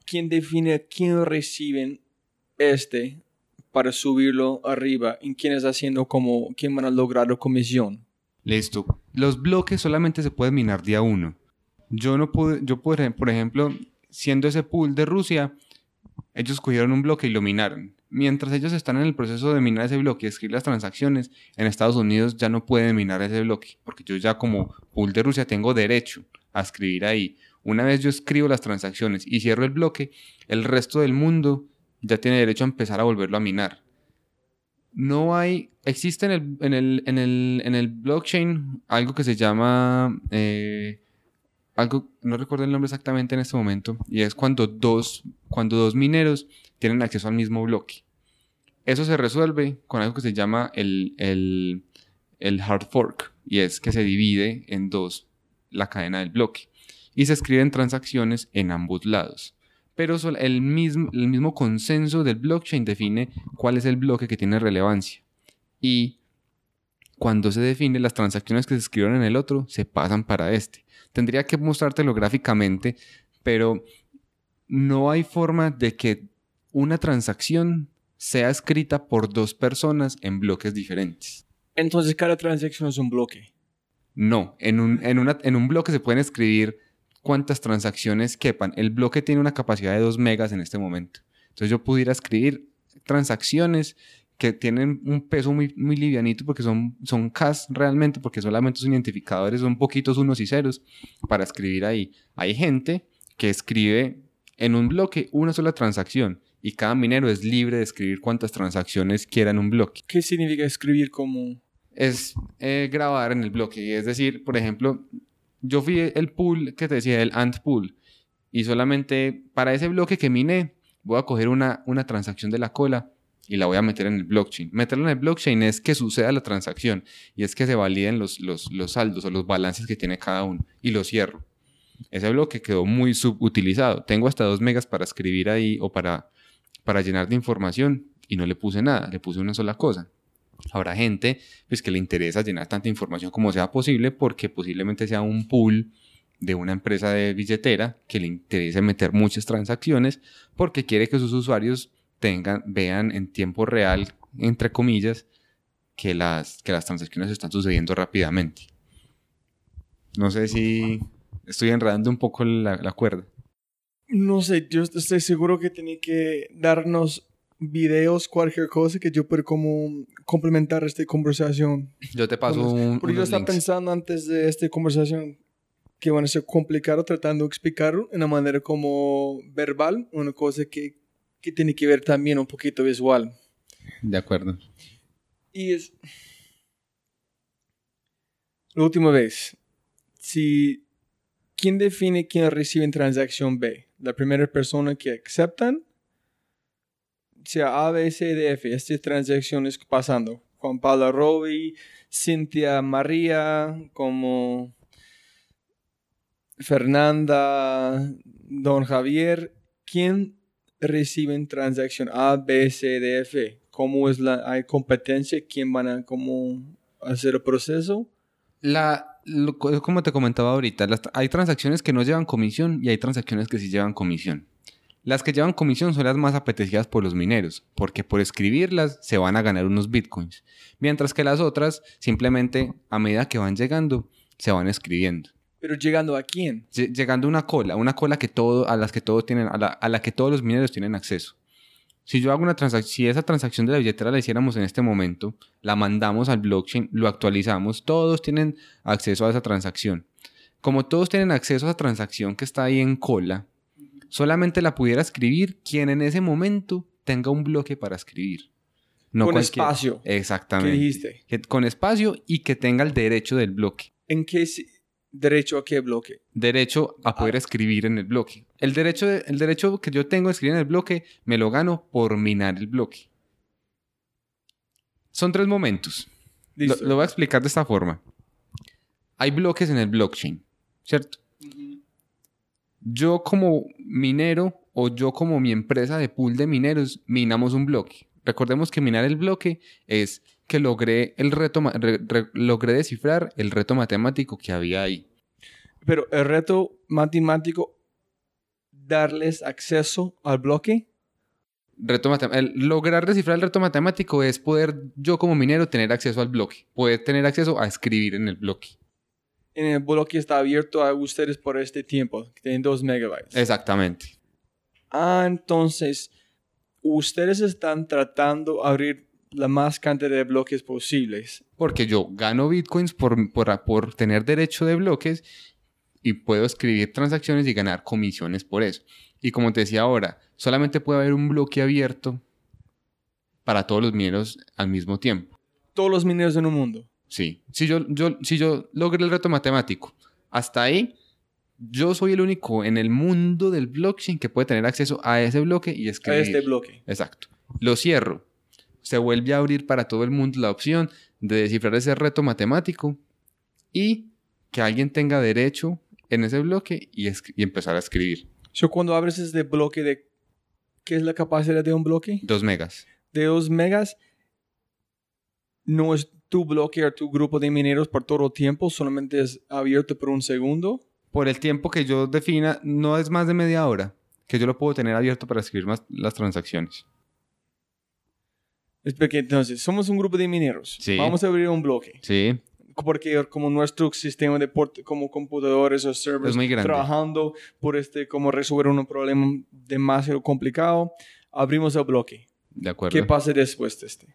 ¿Quién define a quién reciben este para subirlo arriba? ¿En quién está haciendo como, quién van a lograr la comisión? Listo. Los bloques solamente se pueden minar día uno. Yo no pude, yo por, ejem- por ejemplo, siendo ese pool de Rusia, ellos cogieron un bloque y lo minaron. Mientras ellos están en el proceso de minar ese bloque y escribir las transacciones, en Estados Unidos ya no pueden minar ese bloque, porque yo ya como pool de Rusia tengo derecho a escribir ahí. Una vez yo escribo las transacciones y cierro el bloque, el resto del mundo ya tiene derecho a empezar a volverlo a minar no hay, existe en el, en el, en el, en el blockchain algo que se llama, eh, algo, no recuerdo el nombre exactamente en este momento, y es cuando dos, cuando dos mineros tienen acceso al mismo bloque. Eso se resuelve con algo que se llama el, hard fork, y es que se divide en dos la cadena del bloque, y se escriben transacciones en ambos lados pero el mismo, el mismo consenso del blockchain define cuál es el bloque que tiene relevancia. Y cuando se define, las transacciones que se escribieron en el otro se pasan para este. Tendría que mostrártelo gráficamente, pero no hay forma de que una transacción sea escrita por dos personas en bloques diferentes. Entonces cada transacción es un bloque. No, en un, en una- en un bloque se pueden escribir cuántas transacciones quepan. El bloque tiene una capacidad de 2 megas en este momento. Entonces yo pudiera escribir transacciones que tienen un peso muy, muy livianito porque son, son CAS realmente, porque solamente son identificadores, son poquitos unos y ceros para escribir ahí. Hay gente que escribe en un bloque una sola transacción y cada minero es libre de escribir cuántas transacciones quiera en un bloque ¿Qué significa escribir como... es eh, grabar en el bloque. Es decir, por ejemplo, yo fui el pool que te decía, el ant pool, y solamente para ese bloque que miné, voy a coger una, una transacción de la cola y la voy a meter en el blockchain. Meterla en el blockchain es que suceda la transacción y es que se validen los, los, los saldos o los balances que tiene cada uno y lo cierro. Ese bloque quedó muy subutilizado. Tengo hasta 2 megas para escribir ahí o para, para llenar de información y no le puse nada, le puse una sola cosa. Habrá gente pues, que le interesa llenar tanta información como sea posible porque posiblemente sea un pool de una empresa de billetera que le interese meter muchas transacciones porque quiere que sus usuarios tengan, vean en tiempo real, entre comillas, que las, que las transacciones están sucediendo rápidamente. No sé si estoy enredando un poco la, la cuerda. No sé, yo estoy seguro que tiene que darnos videos, cualquier cosa que yo pueda como complementar esta conversación. Yo te paso Como- un, Porque yo estaba links. pensando antes de esta conversación que van a ser complicado tratando de explicarlo en una manera como verbal, una cosa que, que tiene que ver también un poquito visual. De acuerdo. Y es... La última vez, si... ¿Quién define quién recibe en transacción B? La primera persona que aceptan, sea A, B, C, D, F, estas transacciones pasando. Juan Pablo Robi, Cintia María, como Fernanda, Don Javier, ¿quién reciben transacción A, B, C, D, F? ¿Cómo es la, hay competencia? ¿Quién van a cómo hacer el proceso? La, lo- como te comentaba ahorita, las- hay transacciones que no llevan comisión y hay transacciones que sí llevan comisión. Las que llevan comisión son las más apetecidas por los mineros, porque por escribirlas se van a ganar unos bitcoins, mientras que las otras simplemente a medida que van llegando se van escribiendo. Pero llegando a quién? Lle- Llegando a una cola, una cola que todo, a las que todos tienen, a la, a la que todos los mineros tienen acceso. Si yo hago una transacción, si esa transacción de la billetera la hiciéramos en este momento, la mandamos al blockchain, lo actualizamos, todos tienen acceso a esa transacción. Como todos tienen acceso a esa transacción que está ahí en cola, solamente la pudiera escribir quien en ese momento tenga un bloque para escribir. No Con espacio. Exactamente. ¿Qué dijiste? Que- con espacio y que tenga el derecho del bloque. ¿En qué derecho a qué bloque? derecho a poder escribir en el bloque. El derecho, de- el derecho que yo tengo a escribir en el bloque me lo gano por minar el bloque. Son tres momentos. Lo voy a explicar de esta forma. Hay bloques en el blockchain, ¿cierto? Yo como minero o yo como mi empresa de pool de mineros minamos un bloque. Recordemos que minar el bloque es que logré el reto ma- re- re- logré descifrar el reto matemático que había ahí. Pero el reto matemático, darles acceso al bloque. Reto el lograr descifrar el reto matemático es poder yo como minero tener acceso al bloque, poder tener acceso a escribir en el bloque. En el bloque está abierto a ustedes por este tiempo. que Tienen 2 megabytes. Exactamente. Ah, entonces, ustedes están tratando de abrir la más cantidad de bloques posibles. Porque yo gano bitcoins por, por, por tener derecho de bloques y puedo escribir transacciones y ganar comisiones por eso. Y como te decía ahora, solamente puede haber un bloque abierto para todos los mineros al mismo tiempo. Todos los mineros en el mundo. Sí. Si yo, yo, si yo logré el reto matemático, hasta ahí, yo soy el único en el mundo del blockchain que puede tener acceso a ese bloque y A escribir. este bloque. Exacto. Lo cierro. Se vuelve a abrir para todo el mundo la opción de descifrar ese reto matemático y que alguien tenga derecho en ese bloque y, empezar a escribir. So, cuando abres este bloque de... ¿Qué es la capacidad de un bloque? Dos megas. De 2 megas. No es tu bloque o tu grupo de mineros por todo el tiempo. Solamente es abierto por un segundo. Por el tiempo que yo defina, no es más de media hora que yo lo puedo tener abierto para escribir más las transacciones. Es porque entonces somos un grupo de mineros. Sí. Vamos a abrir un bloque. Sí. porque como nuestro sistema de como computadores o servers trabajando por este como resolver un problema demasiado complicado abrimos el bloque De acuerdo. qué pasa después de este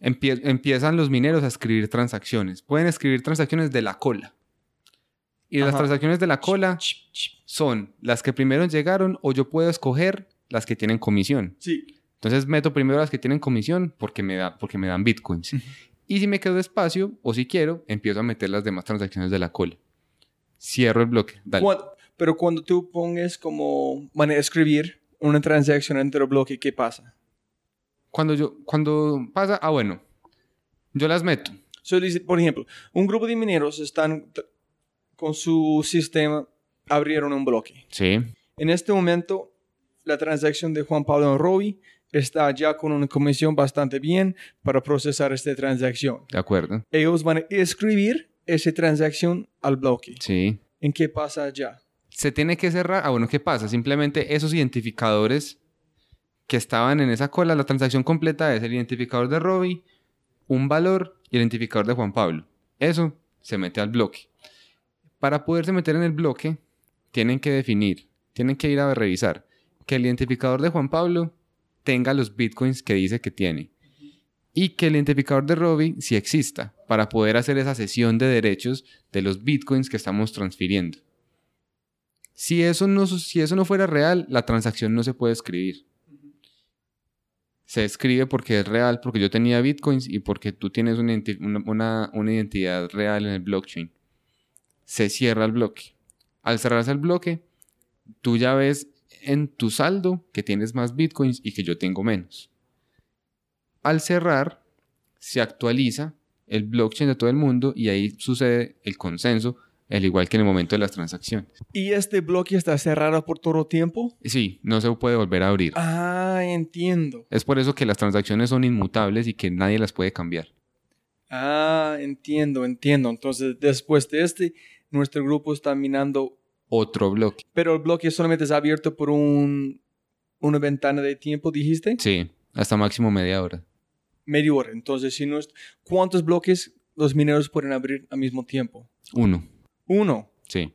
Empie- empiezan los mineros a escribir transacciones. Pueden escribir transacciones de la cola. Y las Ajá. transacciones de la cola son las que primero llegaron o yo puedo escoger las que tienen comisión. sí Entonces meto primero las que tienen comisión porque me, da, porque me dan bitcoins. Y si me quedo espacio o si quiero, empiezo a meter las demás transacciones de la cola. Cierro el bloque. Dale. Pero cuando tú pongas como van a escribir una transacción entre el bloque qué pasa Cuando yo, cuando pasa, ah bueno, yo las meto. So, por ejemplo un grupo de mineros están con su sistema abrieron un bloque Sí. En este momento, la transacción de Juan Pablo Robi está ya con una comisión bastante bien para procesar esta transacción. De acuerdo. Ellos van a escribir esa transacción al bloque. Sí. ¿En qué pasa ya? se tiene que cerrar. Ah, bueno, ¿qué pasa? Simplemente esos identificadores que estaban en esa cola, la transacción completa es el identificador de Robbie, un valor y el identificador de Juan Pablo. Eso se mete al bloque. Para poderse meter en el bloque, tienen que definir, tienen que ir a revisar que el identificador de Juan Pablo tenga los bitcoins que dice que tiene. Y que el identificador de Robbie sí exista para poder hacer esa sesión de derechos de los bitcoins que estamos transfiriendo. Si eso, no, si eso no fuera real, la transacción no se puede escribir. Se escribe porque es real, porque yo tenía bitcoins y porque tú tienes una- una- una identidad real en el blockchain. Se cierra el bloque. Al cerrarse el bloque, tú ya ves en tu saldo que tienes más bitcoins y que yo tengo menos. Al cerrar, se actualiza el blockchain de todo el mundo y ahí sucede el consenso, al igual que en el momento de las transacciones. ¿Y este bloque está cerrado por todo tiempo? Sí, no se puede volver a abrir. Ah, entiendo. Es por eso que las transacciones son inmutables y que nadie las puede cambiar. Ah, entiendo, entiendo. Entonces, después de este, nuestro grupo está minando, Otro bloque. pero el bloque solamente es abierto por un, una ventana de tiempo, dijiste. Sí, hasta máximo media hora. Media hora. Entonces, si no es- ¿cuántos bloques los mineros pueden abrir al mismo tiempo? Uno. Uno. Sí.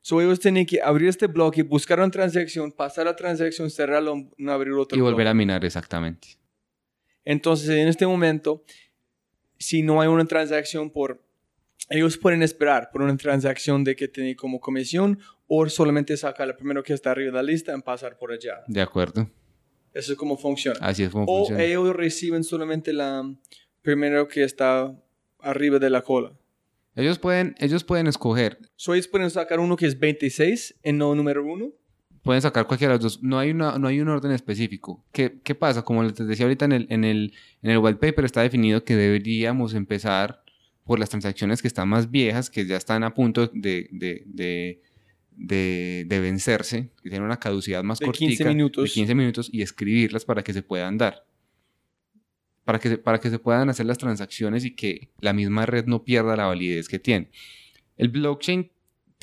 So, ellos tienen que abrir este bloque, buscar una transacción, pasar la transacción, cerrarlo, no abrir otro Y volver bloque. a minar exactamente. Entonces, en este momento, si no hay una transacción por... Ellos pueden esperar por una transacción de que tiene como comisión o solamente sacar el primero que está arriba de la lista y pasar por allá. De acuerdo. Eso es como funciona. Así es como o funciona. ellos reciben solamente la primero que está arriba de la cola. Ellos pueden, ellos pueden escoger, So, ellos pueden sacar uno que es 26 en no número uno. pueden sacar cualquiera de los dos. No hay, una, no hay un orden específico. ¿Qué, qué pasa? Como les decía ahorita en el, en, el, en el white paper está definido que deberíamos empezar por las transacciones que están más viejas, que ya están a punto de, de, de, de, de vencerse, que tienen una caducidad más De cortica, 15 minutos. de 15 minutos, y escribirlas para que se puedan dar. Para que, se, para que se puedan hacer las transacciones y que la misma red no pierda la validez que tiene. El blockchain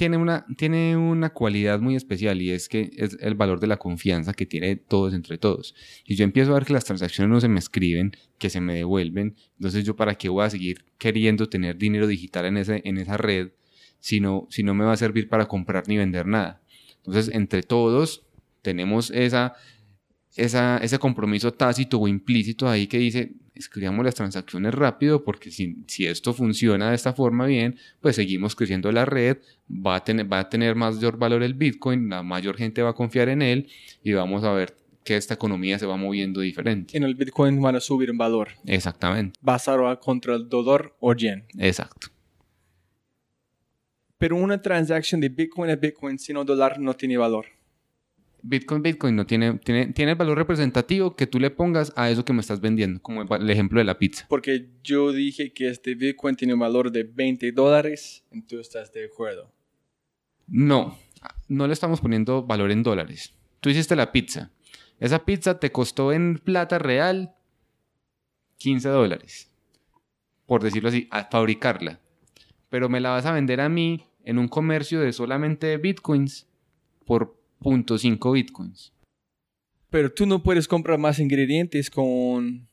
tiene una, tiene una cualidad muy especial y es que es el valor de la confianza que tiene todos entre todos. Si yo empiezo a ver que las transacciones no se me escriben, que se me devuelven, entonces yo para qué voy a seguir queriendo tener dinero digital en, ese, en esa red si no, si no me va a servir para comprar ni vender nada. Entonces, entre todos tenemos esa, esa, ese compromiso tácito o implícito ahí que dice, escribamos las transacciones rápido porque si, si esto funciona de esta forma bien, pues seguimos creciendo la red, va a, tener, va a tener mayor valor el Bitcoin, la mayor gente va a confiar en él y vamos a ver que esta economía se va moviendo diferente. En el Bitcoin van a subir en valor. Exactamente, Basado a contra el dólar o yen. exacto. Pero una transacción de Bitcoin a Bitcoin sin dólar no tiene valor. Bitcoin, Bitcoin no tiene, tiene, tiene el valor representativo que tú le pongas a eso que me estás vendiendo, como el, ejemplo de la pizza. Porque yo dije que este Bitcoin tiene un valor de 20 dólares. ¿Y tú estás de acuerdo? No, no le estamos poniendo valor en dólares. Tú hiciste la pizza. Esa pizza te costó en plata real 15 dólares, por decirlo así, a fabricarla. Pero me la vas a vender a mí en un comercio de solamente bitcoins por 0.5 bitcoins. Pero tú no puedes comprar más ingredientes con...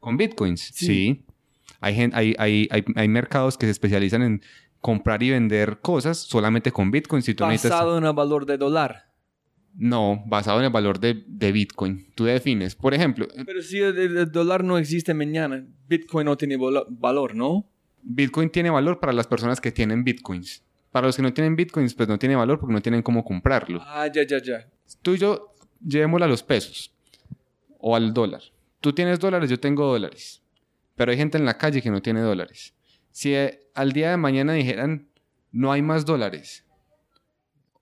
¿Con bitcoins? Sí. Sí. Hay, gen- hay, hay, hay, hay mercados que se especializan en comprar y vender cosas solamente con bitcoins. Si tú necesitas- Basado en el valor de dólar. No, basado en el valor de, de Bitcoin. Tú defines, por ejemplo, Pero si el, el dólar no existe mañana, Bitcoin no tiene valo- valor, ¿no? Bitcoin tiene valor para las personas que tienen Bitcoins. Para los que no tienen Bitcoins, pues no tiene valor porque no tienen cómo comprarlo. Ah, ya, ya, ya. Tú y yo llevémoslo a los pesos o al dólar. Tú tienes dólares, yo tengo dólares. Pero hay gente en la calle que no tiene dólares. Si eh, al día de mañana dijeran, no hay más dólares,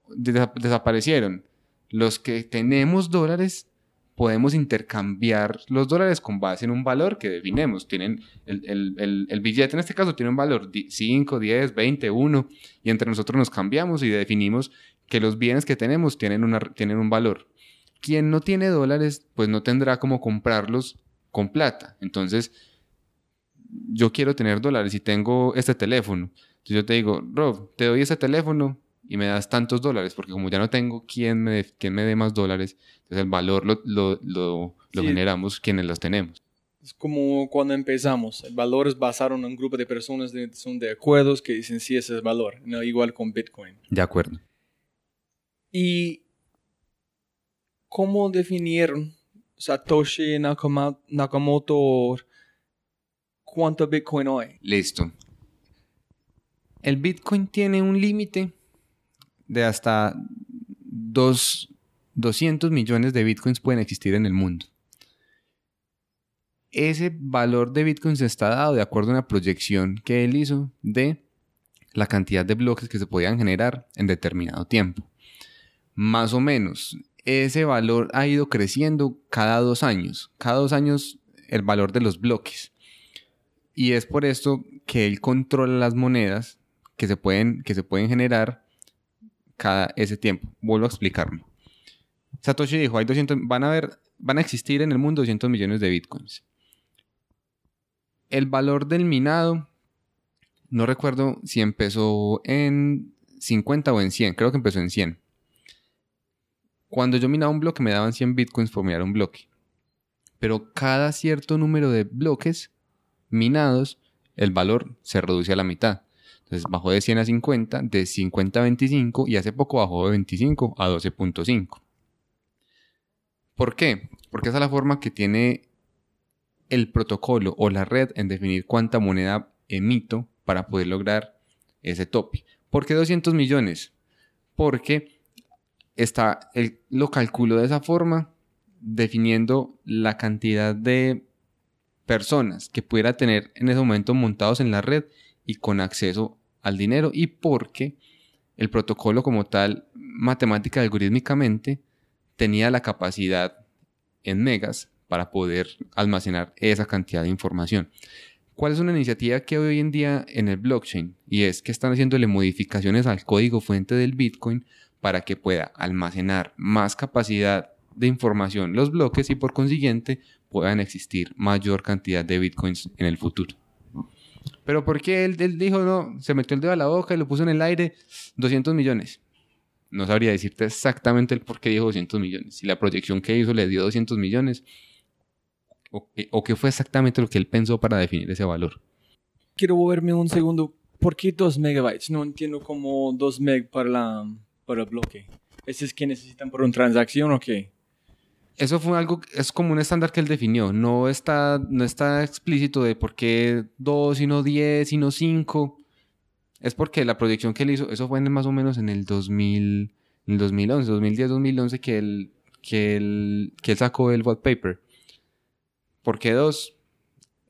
desa- desaparecieron. Los que tenemos dólares podemos intercambiar los dólares con base en un valor que definimos. Tienen el, el- el- el billete en este caso tiene un valor 5, 10, 20, 1 y entre nosotros nos cambiamos y definimos que los bienes que tenemos tienen, una, tienen un valor. Quien no tiene dólares, pues no tendrá como comprarlos con plata. Entonces, yo quiero tener dólares y tengo este teléfono. Entonces yo te digo, Rob, te doy ese teléfono y me das tantos dólares, porque como ya no tengo quien me, quien me dé más dólares, entonces el valor lo, lo, lo, lo Sí. generamos quienes los tenemos. Es como cuando empezamos. El valor es basado en un grupo de personas que son de acuerdos que dicen sí, ese es el valor. No, igual con Bitcoin. De acuerdo. ¿Y cómo definieron Satoshi Nakamoto cuánto Bitcoin hay? Listo. El Bitcoin tiene un límite de hasta dos, 200 millones de Bitcoins pueden existir en el mundo. Ese valor de Bitcoins está dado de acuerdo a una proyección que él hizo de la cantidad de bloques que se podían generar en determinado tiempo. Más o menos, ese valor ha ido creciendo cada dos años. Cada dos años el valor de los bloques. Y es por esto que él controla las monedas que se pueden, que se pueden generar cada ese tiempo. Vuelvo a explicarlo. Satoshi dijo, hay 200, van a haber, van a existir en el mundo 200 millones de bitcoins. El valor del minado, no recuerdo si empezó en 50 o en 100, creo que empezó en 100. Cuando yo minaba un bloque me daban 100 bitcoins por minar un bloque. Pero cada cierto número de bloques minados, el valor se reduce a la mitad. Entonces bajó de 100 a 50, de 50 a 25 y hace poco bajó de 25 a 12.5. ¿Por qué? Porque esa es la forma que tiene el protocolo o la red en definir cuánta moneda emito para poder lograr ese tope. ¿Por qué 200 millones? Porque está, lo calculo de esa forma definiendo la cantidad de personas que pudiera tener en ese momento montados en la red y con acceso al dinero y porque el protocolo como tal, matemática algorítmicamente, tenía la capacidad en megas para poder almacenar esa cantidad de información. ¿Cuál es una iniciativa que hoy en día en el blockchain? Y es que están haciéndole modificaciones al código fuente del Bitcoin para que pueda almacenar más capacidad de información los bloques y por consiguiente puedan existir mayor cantidad de bitcoins en el futuro. Pero ¿por qué él, dijo, no, se metió el dedo a la boca y lo puso en el aire 200 millones? No sabría decirte exactamente el por qué dijo 200 millones. Si la proyección que hizo le dio 200 millones o, o qué fue exactamente lo que él pensó para definir ese valor. Quiero moverme un segundo. ¿Por qué 2 megabytes? No entiendo cómo 2 meg para, la, para el bloque. ¿Ese es que necesitan por una transacción o qué? Eso fue algo, es como un estándar que él definió. No está, no está explícito de por qué dos y no diez y no cinco. Es porque la proyección que él hizo, eso fue más o menos en el 2000, en el 2011, 2010, 2011 que él, que él, que él sacó el white paper. ¿Por qué dos?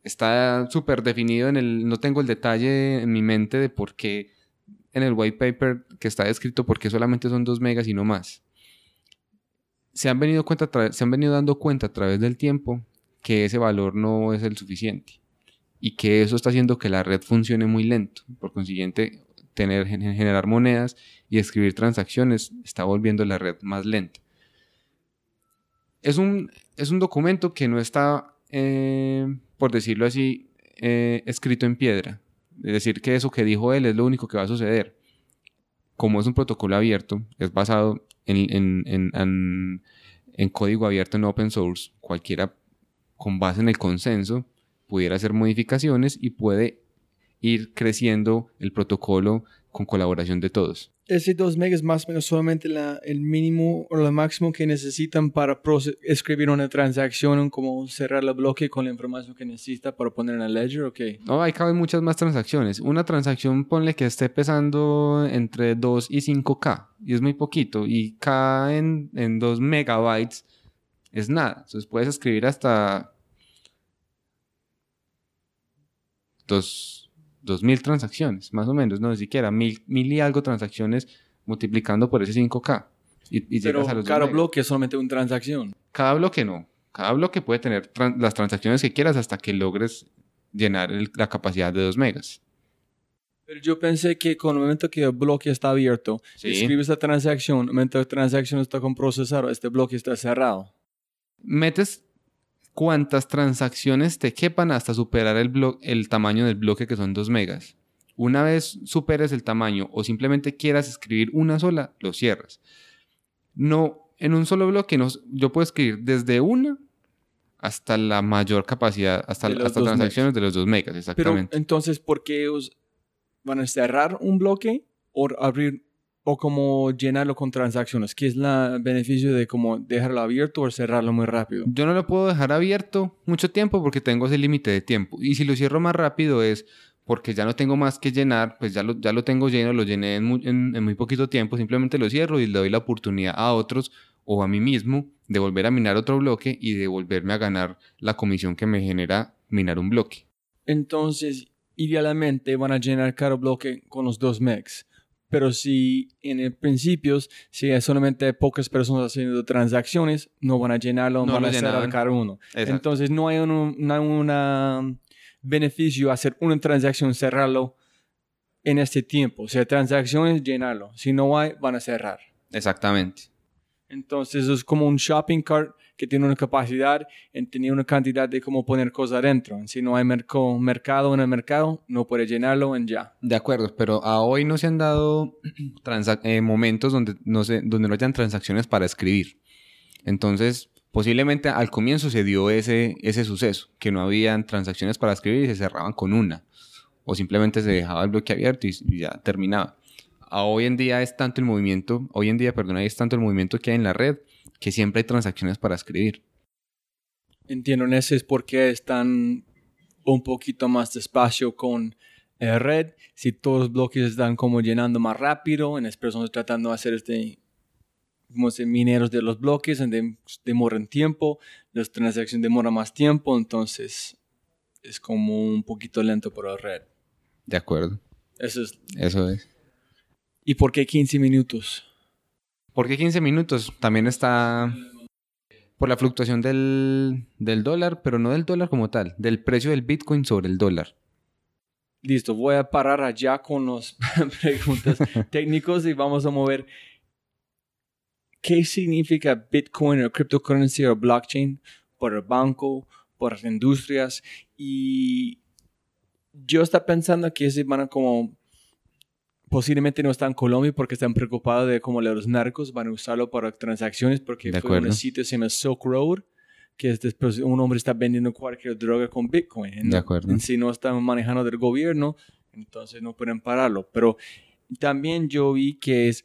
Está súper definido en el, no tengo el detalle en mi mente de por qué en el white paper que está escrito por qué solamente son dos megas y no más se han, venido cuenta se han venido dando cuenta a través del tiempo que ese valor no es el suficiente y que eso está haciendo que la red funcione muy lento. Por consiguiente, tener, generar monedas y escribir transacciones está volviendo la red más lenta. Es un, es un documento que no está, eh, por decirlo así, eh, escrito en piedra. Es decir, que eso que dijo él es lo único que va a suceder. Como es un protocolo abierto, es basado en, código abierto en open source, cualquiera con base en el consenso pudiera hacer modificaciones y puede ir creciendo el protocolo con colaboración de todos ese 2 megas es más o menos solamente el mínimo o lo máximo que necesitan para escribir una transacción, como cerrar el bloque con la información que necesita para poner en el ledger, ¿ok? No, hay caben muchas más transacciones. Una transacción, ponle que esté pesando entre 2 y 5K, y es muy poquito, y K en, en 2 megabytes es nada. Entonces puedes escribir hasta 2 2.000 transacciones, más o menos, no ni siquiera, mil, mil y algo transacciones multiplicando por ese 5K. Y, Pero a los cada bloque es solamente una transacción. Cada bloque no. Cada bloque puede tener las transacciones que quieras hasta que logres llenar la capacidad de 2 megas. Pero yo pensé que con el momento que el bloque está abierto, escribes la transacción, momento la transacción está con procesado, este bloque está cerrado. Metes cuántas transacciones te quepan hasta superar el, el tamaño del bloque que son 2 megas. Una vez superes el tamaño o simplemente quieras escribir una sola, lo cierras. No, en un solo bloque no, yo puedo escribir desde una hasta la mayor capacidad, hasta, hasta transacciones de los 2 megas, exactamente. Pero entonces, ¿por qué van a cerrar un bloque o abrir o como llenarlo con transacciones? ¿Qué es el beneficio de como dejarlo abierto o cerrarlo muy rápido? Yo no lo puedo dejar abierto mucho tiempo porque tengo ese límite de tiempo. Y si lo cierro más rápido es porque ya no tengo más que llenar, pues ya lo, ya lo tengo lleno, lo llené en muy, en muy poquito tiempo, simplemente lo cierro y le doy la oportunidad a otros o a mí mismo de volver a minar otro bloque y de volverme a ganar la comisión que me genera minar un bloque. Entonces, idealmente van a llenar cada bloque con los dos megs Pero si en el principio, si hay solamente pocas personas haciendo transacciones, no van a llenarlo, No van lo a cerrar cada uno. Exacto. Entonces no hay un no hay una beneficio hacer una transacción, cerrarlo en este tiempo. O sea, transacciones, llenarlo. Si no hay, van a cerrar. Exactamente. Entonces es como un shopping cart que tiene una capacidad en tener una cantidad de cómo poner cosas adentro. Si no hay merco- mercado en el mercado, no puede llenarlo en ya. De acuerdo, pero a hoy no se han dado eh, momentos donde no, se, donde no hayan transacciones para escribir. Entonces, posiblemente al comienzo se dio ese, ese suceso, que no habían transacciones para escribir y se cerraban con una. O simplemente se dejaba el bloque abierto y, y ya terminaba. A hoy en día es tanto el movimiento, hoy en día, perdón, es tanto el movimiento que hay en la red que siempre hay transacciones para escribir. Entiendo, en ese es porque están un poquito más despacio con el red. Si todos los bloques están como llenando más rápido, en las personas tratando de hacer este como se mineros de los bloques, donde demoran tiempo, las transacciones demoran más tiempo, entonces es como un poquito lento por la red. De acuerdo, Eso es. eso es. ¿Y por qué 15 minutos? ¿Por qué 15 minutos? También está por la fluctuación del, del dólar, pero no del dólar como tal, del precio del Bitcoin sobre el dólar. Listo, voy a parar allá con las preguntas técnicos y vamos a mover. ¿Qué significa Bitcoin o cryptocurrency o blockchain para el banco, para las industrias? Y yo estaba pensando que se van como posiblemente no están en Colombia porque están preocupados de cómo los narcos van a usarlo para transacciones porque De fue un acuerdo. sitio que se llama Silk Road que es después un hombre está vendiendo cualquier droga con Bitcoin. De No- acuerdo. Si no están manejando del gobierno, entonces no pueden pararlo. Pero también yo vi que es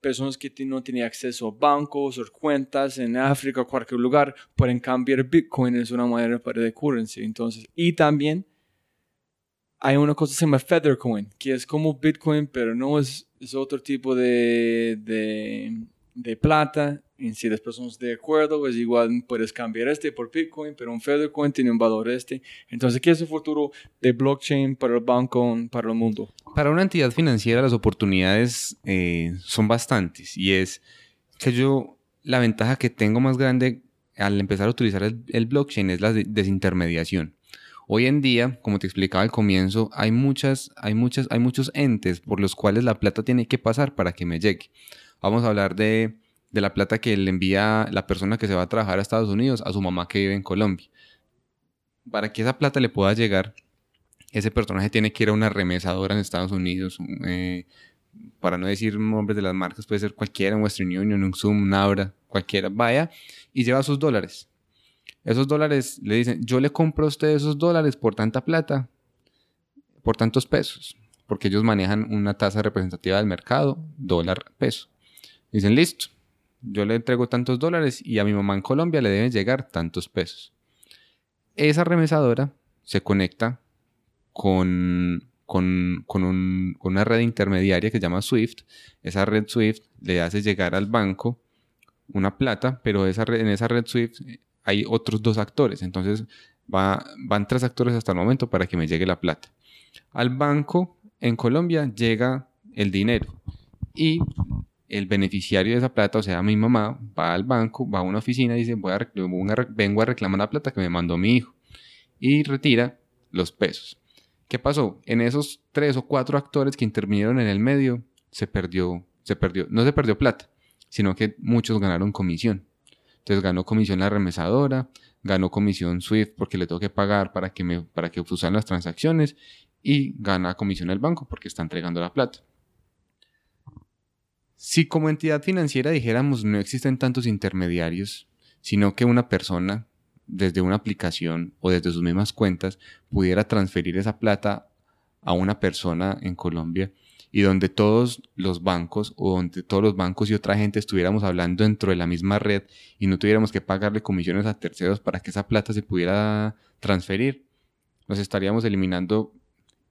personas que no tienen acceso a bancos o cuentas en África o cualquier lugar pueden cambiar Bitcoin es una manera para de currency. Entonces, y también hay una cosa que se llama Feathercoin, que es como Bitcoin, pero no es, es otro tipo de, de, plata. Y si las personas de acuerdo, es igual, puedes cambiar este por Bitcoin, pero un Feathercoin tiene un valor este. Entonces, ¿qué es el futuro de blockchain para el banco, para el mundo? Para una entidad financiera las oportunidades eh, son bastantes y es que yo la ventaja que tengo más grande al empezar a utilizar el, blockchain es la de- desintermediación. Hoy en día, como te explicaba al comienzo, hay muchas, hay muchas, hay muchos entes por los cuales la plata tiene que pasar para que me llegue. Vamos a hablar de, de la plata que le envía la persona que se va a trabajar a Estados Unidos a su mamá que vive en Colombia. Para que esa plata le pueda llegar, ese personaje tiene que ir a una remesadora en Estados Unidos. eh, para no decir nombres de las marcas, puede ser cualquiera, Western Union, un Zoom, un cualquiera. Vaya y lleva sus dólares. Esos dólares le dicen, yo le compro a usted esos dólares por tanta plata, por tantos pesos, porque ellos manejan una tasa representativa del mercado, dólar, peso. Dicen, listo, yo le entrego tantos dólares y a mi mamá en Colombia le deben llegar tantos pesos. Esa remesadora se conecta con, con, con un- con una red intermediaria que se llama Swift. Esa red Swift le hace llegar al banco una plata, pero esa red- en esa red Swift hay otros dos actores. Entonces va- van tres actores hasta el momento para que me llegue la plata. Al banco en Colombia llega el dinero y el beneficiario de esa plata, o sea, mi mamá, va al banco, va a una oficina y dice, vengo a reclamar la plata que me mandó mi hijo y retira los pesos. ¿Qué pasó? En esos tres o cuatro actores que intervinieron en el medio, se perdió, no se perdió plata, sino que muchos ganaron comisión. Entonces ganó comisión la remesadora, ganó comisión Swift porque le tengo que pagar para que me, para que usen las transacciones y gana comisión el banco porque está entregando la plata. Si como entidad financiera dijéramos no existen tantos intermediarios, sino que una persona desde una aplicación o desde sus mismas cuentas pudiera transferir esa plata a una persona en Colombia y donde todos los bancos o donde todos los bancos y otra gente estuviéramos hablando dentro de la misma red y no tuviéramos que pagarle comisiones a terceros para que esa plata se pudiera transferir, nos estaríamos eliminando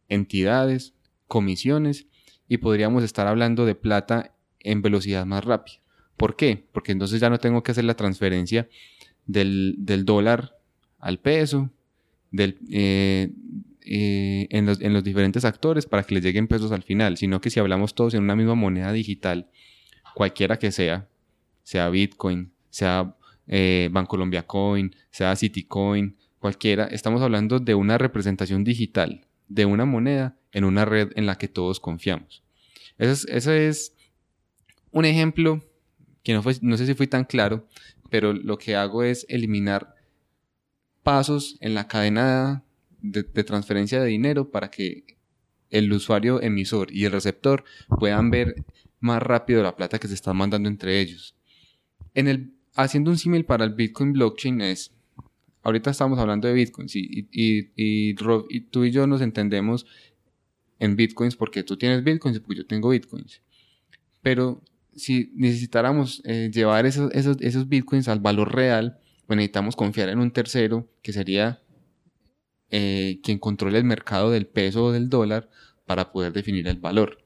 entidades, comisiones y podríamos estar hablando de plata en velocidad más rápida. ¿Por qué? Porque entonces ya no tengo que hacer la transferencia del, del dólar al peso, del, eh, eh, en, los, en los diferentes actores para que les lleguen pesos al final, sino que si hablamos todos en una misma moneda digital, cualquiera que sea, sea Bitcoin, sea eh, Bancolombia Coin, sea Citicoin, cualquiera, estamos hablando de una representación digital de una moneda en una red en la que todos confiamos. Ese es, es un ejemplo que no, fue, no sé si fui tan claro, pero lo que hago es eliminar pasos en la cadena de, transferencia de dinero para que el usuario emisor y el receptor puedan ver más rápido la plata que se está mandando entre ellos. En el, haciendo un símil para el Bitcoin blockchain es, ahorita estamos hablando de Bitcoins y, y, y, y, tú y yo nos entendemos en Bitcoins porque tú tienes Bitcoins y pues yo tengo Bitcoins. Pero si necesitáramos eh, llevar esos, esos, esos Bitcoins al valor real, pues necesitamos confiar en un tercero que sería eh, quien controle el mercado del peso o del dólar para poder definir el valor.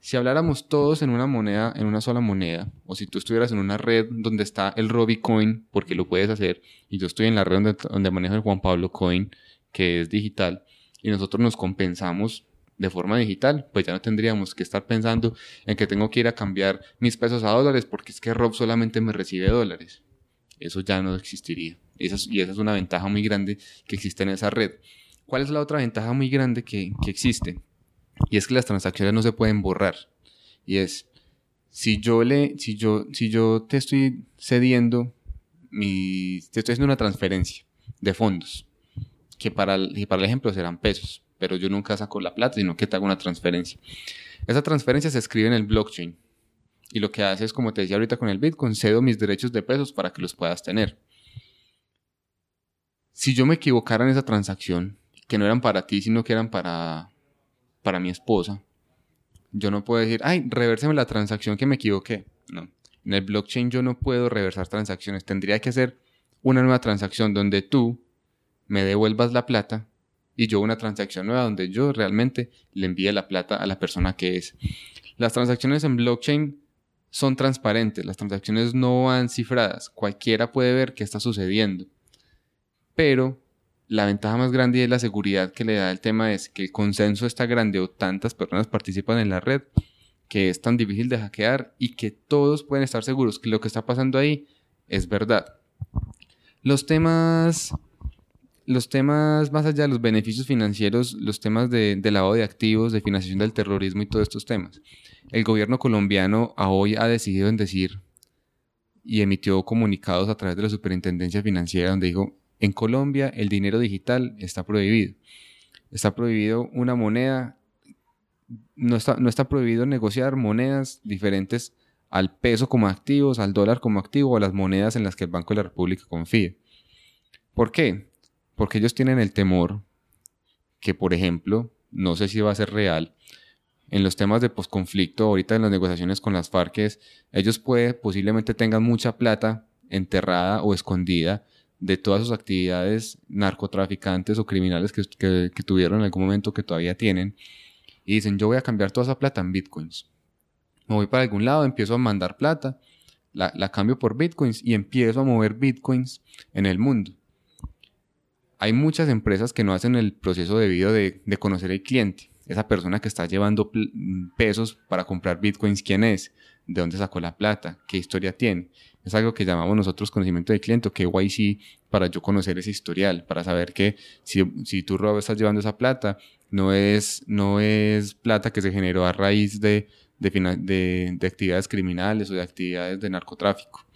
Si habláramos todos en una moneda, en una sola moneda, o si tú estuvieras en una red donde está el Robicoin, porque lo puedes hacer, y yo estoy en la red donde, donde manejo el Juan Pablo Coin, que es digital, y nosotros nos compensamos de forma digital, pues ya no tendríamos que estar pensando en que tengo que ir a cambiar mis pesos a dólares porque es que Rob solamente me recibe dólares. Eso ya no existiría. Y esa es una ventaja muy grande que existe en esa red. ¿Cuál es la otra ventaja muy grande que, que existe? Y es que las transacciones no se pueden borrar. Y es, si yo le, si yo, si yo te estoy cediendo mi, te estoy haciendo una transferencia de fondos, que para el, para el ejemplo serán pesos, pero yo nunca saco la plata, sino que te hago una transferencia. Esa transferencia se escribe en el blockchain. Y lo que hace es, como te decía ahorita con el Bitcoin, cedo mis derechos de pesos para que los puedas tener. Si yo me equivocara en esa transacción, que no eran para ti, sino que eran para, para mi esposa, yo no puedo decir, ay, reverseme la transacción que me equivoqué. No. En el blockchain yo no puedo reversar transacciones. Tendría que hacer una nueva transacción donde tú me devuelvas la plata y yo una transacción nueva donde yo realmente le envíe la plata a la persona que es. Las transacciones en blockchain son transparentes, las transacciones no van cifradas, cualquiera puede ver qué está sucediendo. Pero la ventaja más grande y la seguridad que le da el tema es que el consenso está grande o tantas personas participan en la red que es tan difícil de hackear y que todos pueden estar seguros que lo que está pasando ahí es verdad. Los temas, los temas más allá de los beneficios financieros, los temas de, lavado de activos, de financiación del terrorismo y todos estos temas. El gobierno colombiano hoy ha decidido en decir y emitió comunicados a través de la Superintendencia Financiera donde dijo en Colombia el dinero digital está prohibido. Está prohibido una moneda, no está, no está prohibido negociar monedas diferentes al peso como activos, al dólar como activo o a las monedas en las que el Banco de la República confía. ¿Por qué? Porque ellos tienen el temor que, por ejemplo, no sé si va a ser real, en los temas de posconflicto, ahorita en las negociaciones con las FARC, ellos puede, posiblemente tengan mucha plata enterrada o escondida de todas sus actividades narcotraficantes o criminales que, que, tuvieron en algún momento que todavía tienen. Y dicen, yo voy a cambiar toda esa plata en bitcoins. Me voy para algún lado, empiezo a mandar plata, la, la cambio por bitcoins y empiezo a mover bitcoins en el mundo. Hay muchas empresas que no hacen el proceso debido de, de conocer al cliente. Esa persona que está llevando pesos para comprar bitcoins, ¿quién es? ¿De dónde sacó la plata? ¿Qué historia tiene? Es algo que llamamos nosotros conocimiento de cliente o KYC para yo conocer ese historial, para saber que si, si tú, Rob, estás llevando esa plata, no es, no es plata que se generó a raíz de, de, de actividades criminales o de actividades de narcotráfico.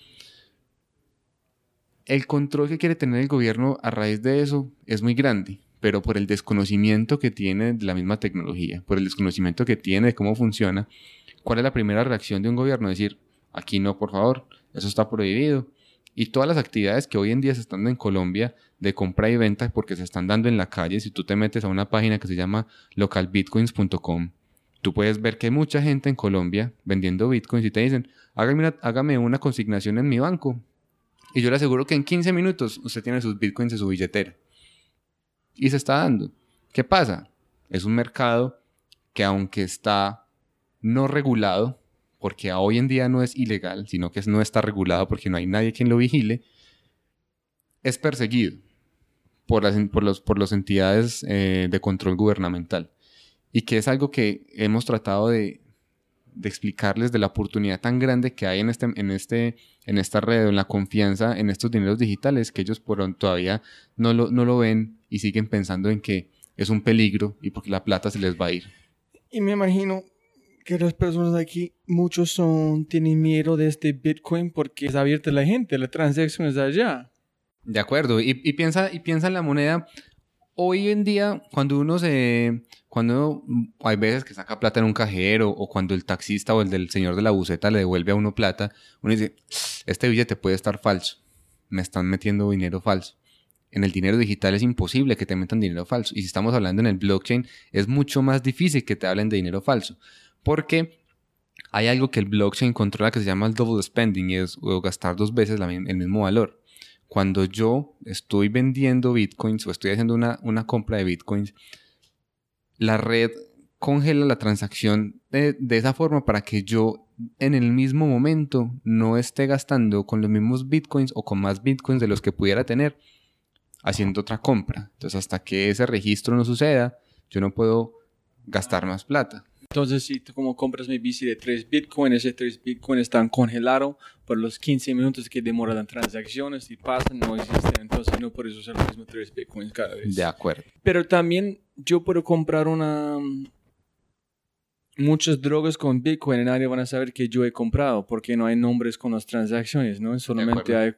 El control que quiere tener el gobierno a raíz de eso es muy grande, pero por el desconocimiento que tiene de la misma tecnología, por el desconocimiento que tiene de cómo funciona, ¿cuál es la primera reacción de un gobierno? Decir, aquí no, por favor, eso está prohibido. Y todas las actividades que hoy en día se están dando en Colombia de compra y venta porque se están dando en la calle, si tú te metes a una página que se llama localbitcoins.com, tú puedes ver que hay mucha gente en Colombia vendiendo bitcoins y te dicen, hágame una, consignación en mi banco. Y yo le aseguro que en 15 minutos usted tiene sus bitcoins en su billetera. Y se está dando. ¿Qué pasa? Es un mercado que aunque está no regulado, porque hoy en día no es ilegal, sino que no está regulado porque no hay nadie quien lo vigile, es perseguido. por las, por los, por las entidades eh, de control gubernamental. Y que es algo que hemos tratado de, de explicarles de la oportunidad tan grande que hay en, este, en, este, en esta red, en la confianza en estos dineros digitales, que ellos por, todavía no lo, no lo ven y siguen pensando en que es un peligro y porque la plata se les va a ir. Y me imagino que las personas aquí, muchos son, tienen miedo de este Bitcoin porque es abierta la gente, la transacción es allá. De acuerdo, y, y, piensa, y piensa en la moneda. Hoy en día, cuando uno se, cuando hay veces que saca plata en un cajero o cuando el taxista o el del señor de la buceta le devuelve a uno plata, uno dice, este billete puede estar falso, me están metiendo dinero falso. En el dinero digital es imposible que te metan dinero falso. Y si estamos hablando en el blockchain, es mucho más difícil que te hablen de dinero falso. Porque hay algo que el blockchain controla que se llama el double spending, y es gastar dos veces el mismo valor. Cuando yo estoy vendiendo bitcoins o estoy haciendo una, una compra de bitcoins, la red congela la transacción de, esa forma para que yo en el mismo momento no esté gastando con los mismos bitcoins o con más bitcoins de los que pudiera tener haciendo otra compra. Entonces hasta que ese registro no suceda, yo no puedo gastar más plata. Entonces, si tú como compras mi bici de 3 Bitcoin, ese 3 Bitcoin están congelados por los 15 minutos que demoran las transacciones y pasan, no existen. Entonces, no puedes usar los mismos 3 Bitcoins cada vez. De acuerdo. Pero también yo puedo comprar una... Muchas drogas con Bitcoin y nadie van a saber que yo he comprado porque no hay nombres con las transacciones, ¿no? Solamente hay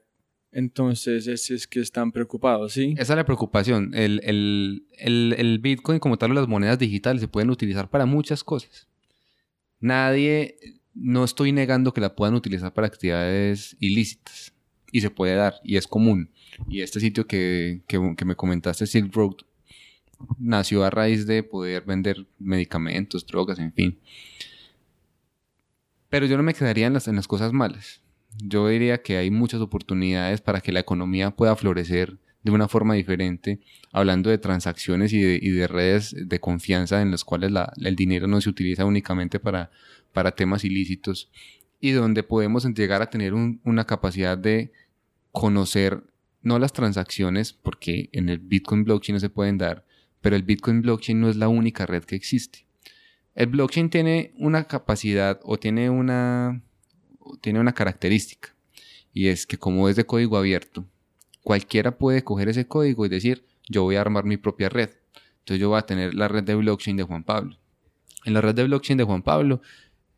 entonces, ese es que están preocupados, ¿sí? Esa es la preocupación. El, el, el, el, Bitcoin, como tal, las monedas digitales se pueden utilizar para muchas cosas. Nadie, no estoy negando que la puedan utilizar para actividades ilícitas. Y se puede dar, y es común. Y este sitio que, que, que me comentaste, Silk Road, nació a raíz de poder vender medicamentos, drogas, en fin. Pero yo no me quedaría en las, en las cosas malas yo diría que hay muchas oportunidades para que la economía pueda florecer de una forma diferente, hablando de transacciones y de, redes de confianza en las cuales el dinero no se utiliza únicamente para, para temas ilícitos y donde podemos llegar a tener una capacidad de conocer no las transacciones, porque en el Bitcoin blockchain no se pueden dar, pero el Bitcoin blockchain no es la única red que existe. El blockchain tiene una capacidad o tiene una tiene una característica y es que como es de código abierto, cualquiera puede coger ese código y decir, yo voy a armar mi propia red. Entonces yo voy a tener la red de blockchain de Juan Pablo. En la red de blockchain de Juan Pablo,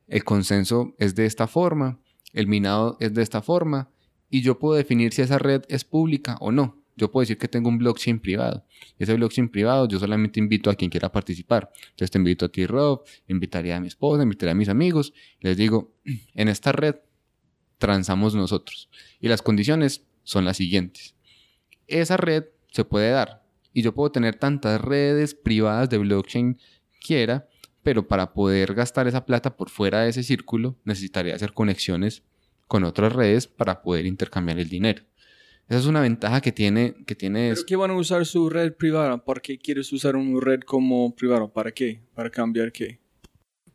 el consenso es de esta forma, el minado es de esta forma, y yo puedo definir si esa red es pública o no. Yo puedo decir que tengo un blockchain privado. Ese blockchain privado yo solamente invito a quien quiera participar. Entonces te invito a ti, Rob, invitaría a mi esposa, invitaría a mis amigos. Les digo, en esta red transamos nosotros. Y las condiciones son las siguientes. Esa red se puede dar. Y yo puedo tener tantas redes privadas de blockchain quiera, pero para poder gastar esa plata por fuera de ese círculo necesitaría hacer conexiones con otras redes para poder intercambiar el dinero. Esa es una ventaja que tiene... Que tiene ¿Pero qué van a usar su red privada? ¿Por qué quieres usar una red como privada? ¿Para qué? ¿Para cambiar qué?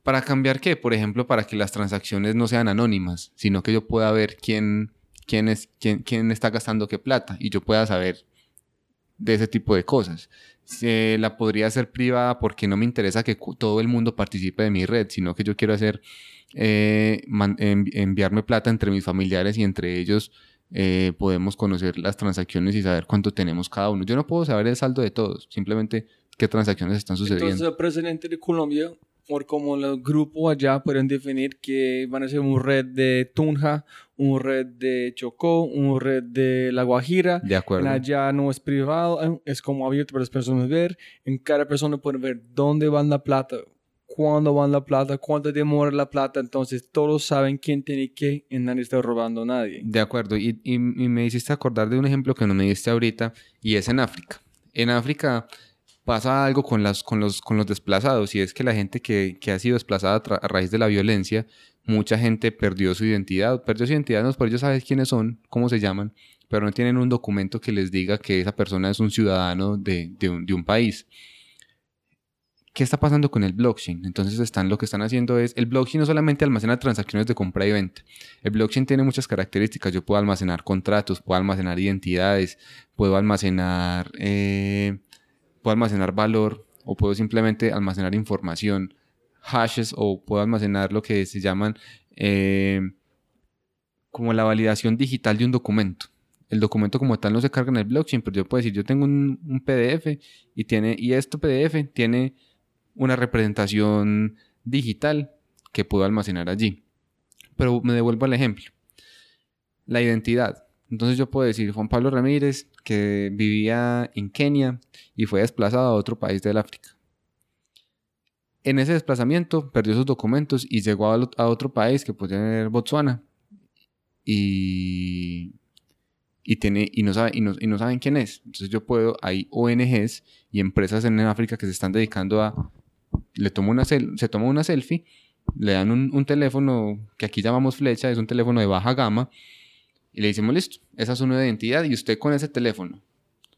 ¿Para cambiar qué? Por ejemplo, para que las transacciones no sean anónimas, sino que yo pueda ver quién, quién, es, quién, quién está gastando qué plata y yo pueda saber de ese tipo de cosas. Se la podría hacer privada porque no me interesa que todo el mundo participe de mi red, sino que yo quiero hacer eh, enviarme plata entre mis familiares y entre ellos eh, podemos conocer las transacciones y saber cuánto tenemos cada uno. Yo no puedo saber el saldo de todos, simplemente qué transacciones están sucediendo. Entonces el presidente de Colombia, por como el grupo allá pueden definir que van a ser una red de Tunja, una red de Chocó, una red de La Guajira. De acuerdo. Allá no es privado, es como abierto para las personas ver. En cada persona pueden ver dónde va la plata, cuándo van la plata, cuánto demora la plata, entonces todos saben quién tiene qué y nadie está robando a nadie. De acuerdo, y, me hiciste acordar de un ejemplo que no me diste ahorita y es en África. En África pasa algo con, las, con, los, con los desplazados y es que la gente que, que ha sido desplazada a raíz de la violencia, mucha gente perdió su identidad, perdió su identidad, no por ellos saben quiénes son, cómo se llaman, pero no tienen un documento que les diga que esa persona es un ciudadano de, de un país. ¿Qué está pasando con el blockchain? Entonces lo que están haciendo es, el blockchain no solamente almacena transacciones de compra y venta, el blockchain tiene muchas características, yo puedo almacenar contratos, puedo almacenar identidades, puedo almacenar, eh, puedo almacenar valor o puedo simplemente almacenar información, hashes o puedo almacenar lo que se llaman eh, como la validación digital de un documento. El documento como tal no se carga en el blockchain, pero yo puedo decir, yo tengo un, un, PDF y tiene, y este PDF tiene una representación digital que puedo almacenar allí. Pero me devuelvo al ejemplo. La identidad. Entonces yo puedo decir Juan Pablo Ramírez que vivía en Kenia y fue desplazado a otro país del África. En ese desplazamiento perdió sus documentos y llegó a, otro país que puede ser Botswana. Y y, tiene, y, no sabe, y, no, y no saben quién es. Entonces yo puedo, hay ONGs y empresas en África que se están dedicando a le toma una se toma una selfie, le dan un, teléfono que aquí llamamos flecha, es un teléfono de baja gama, y le decimos, listo, esa es una identidad y usted con ese teléfono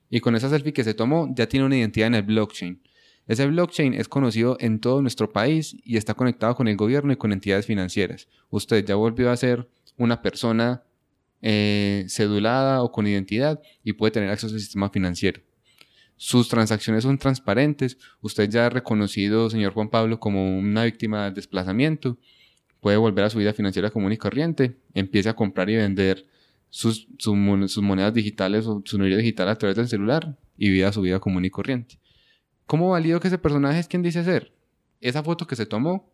y con esa selfie que se tomó ya tiene una identidad en el blockchain. Ese blockchain es conocido en todo nuestro país y está conectado con el gobierno y con entidades financieras. Usted ya volvió a ser una persona eh, cedulada o con identidad y puede tener acceso al sistema financiero sus transacciones son transparentes, usted ya ha reconocido, señor Juan Pablo, como una víctima del desplazamiento, puede volver a su vida financiera común y corriente, empiece a comprar y vender sus, monedas digitales o su dinero digital a través del celular y vida su vida común y corriente. ¿Cómo valido que ese personaje es quien dice ser? Esa foto que se tomó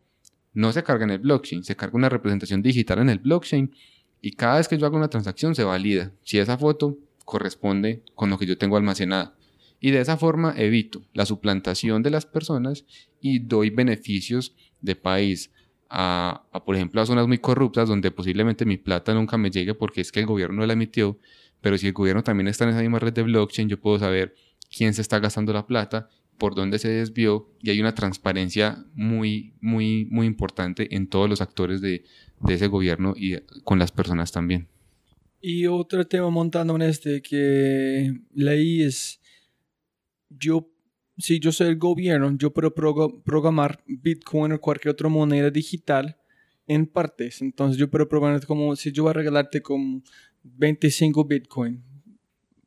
no se carga en el blockchain, se carga una representación digital en el blockchain y cada vez que yo hago una transacción se valida si esa foto corresponde con lo que yo tengo almacenado y de esa forma evito la suplantación de las personas y doy beneficios de país a, por ejemplo, a zonas muy corruptas donde posiblemente mi plata nunca me llegue porque es que el gobierno la emitió, pero si el gobierno también está en esa misma red de blockchain, yo puedo saber quién se está gastando la plata, por dónde se desvió y hay una transparencia muy, muy, muy importante en todos los actores de, de ese gobierno y con las personas también. Y otro tema montando en este que leí es yo, si yo soy el gobierno, yo puedo programar Bitcoin o cualquier otra moneda digital en partes. Entonces yo puedo programar como si yo voy a regalarte como 25 Bitcoin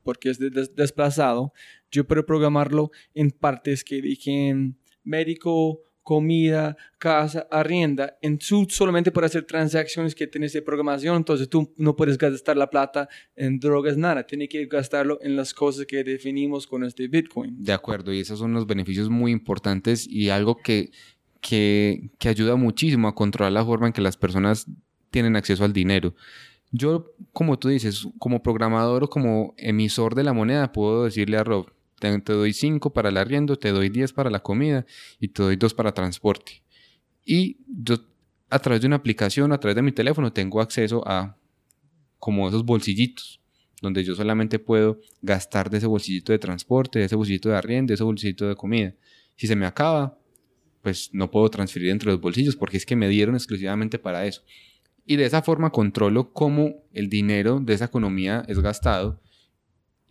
porque es desplazado, yo puedo programarlo en partes que dijen médico, comida, casa, arrienda, en su solamente para hacer transacciones que tienes de programación, entonces tú no puedes gastar la plata en drogas, nada, tienes que gastarlo en las cosas que definimos con este Bitcoin. De acuerdo, y esos son los beneficios muy importantes y algo que, que, que ayuda muchísimo a controlar la forma en que las personas tienen acceso al dinero. Yo, como tú dices, como programador o como emisor de la moneda, puedo decirle a Rob, te, doy 5 para el arriendo, te doy 10 para la comida y te doy 2 para transporte. Y yo a través de una aplicación, a través de mi teléfono, tengo acceso a como esos bolsillitos, donde yo solamente puedo gastar de ese bolsillito de transporte, de ese bolsillito de arriendo, de ese bolsillito de comida. Si se me acaba, pues no puedo transferir entre los bolsillos porque es que me dieron exclusivamente para eso. Y de esa forma controlo cómo el dinero de esa economía es gastado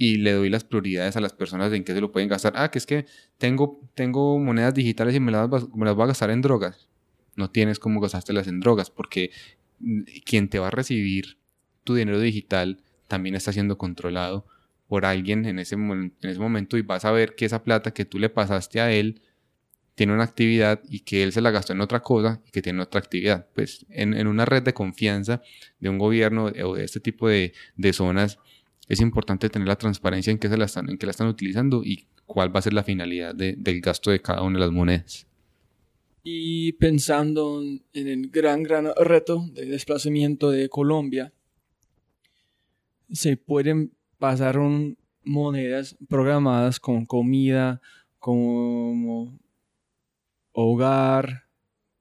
y le doy las prioridades a las personas en qué se lo pueden gastar. Ah, que es que tengo, tengo monedas digitales y me las, me las voy a gastar en drogas. No tienes cómo gastártelas en drogas porque mm, quien te va a recibir tu dinero digital también está siendo controlado por alguien en ese, en ese momento y vas a ver que esa plata que tú le pasaste a él tiene una actividad y que él se la gastó en otra cosa y que tiene otra actividad. Pues en, en una red de confianza de un gobierno o de este tipo de, de zonas es importante tener la transparencia en qué, se la, están, en qué la están utilizando y cuál va a ser la finalidad del gasto de cada una de las monedas. Y pensando en el gran, gran reto de desplazamiento de Colombia, se pueden pasar monedas programadas con comida, como hogar,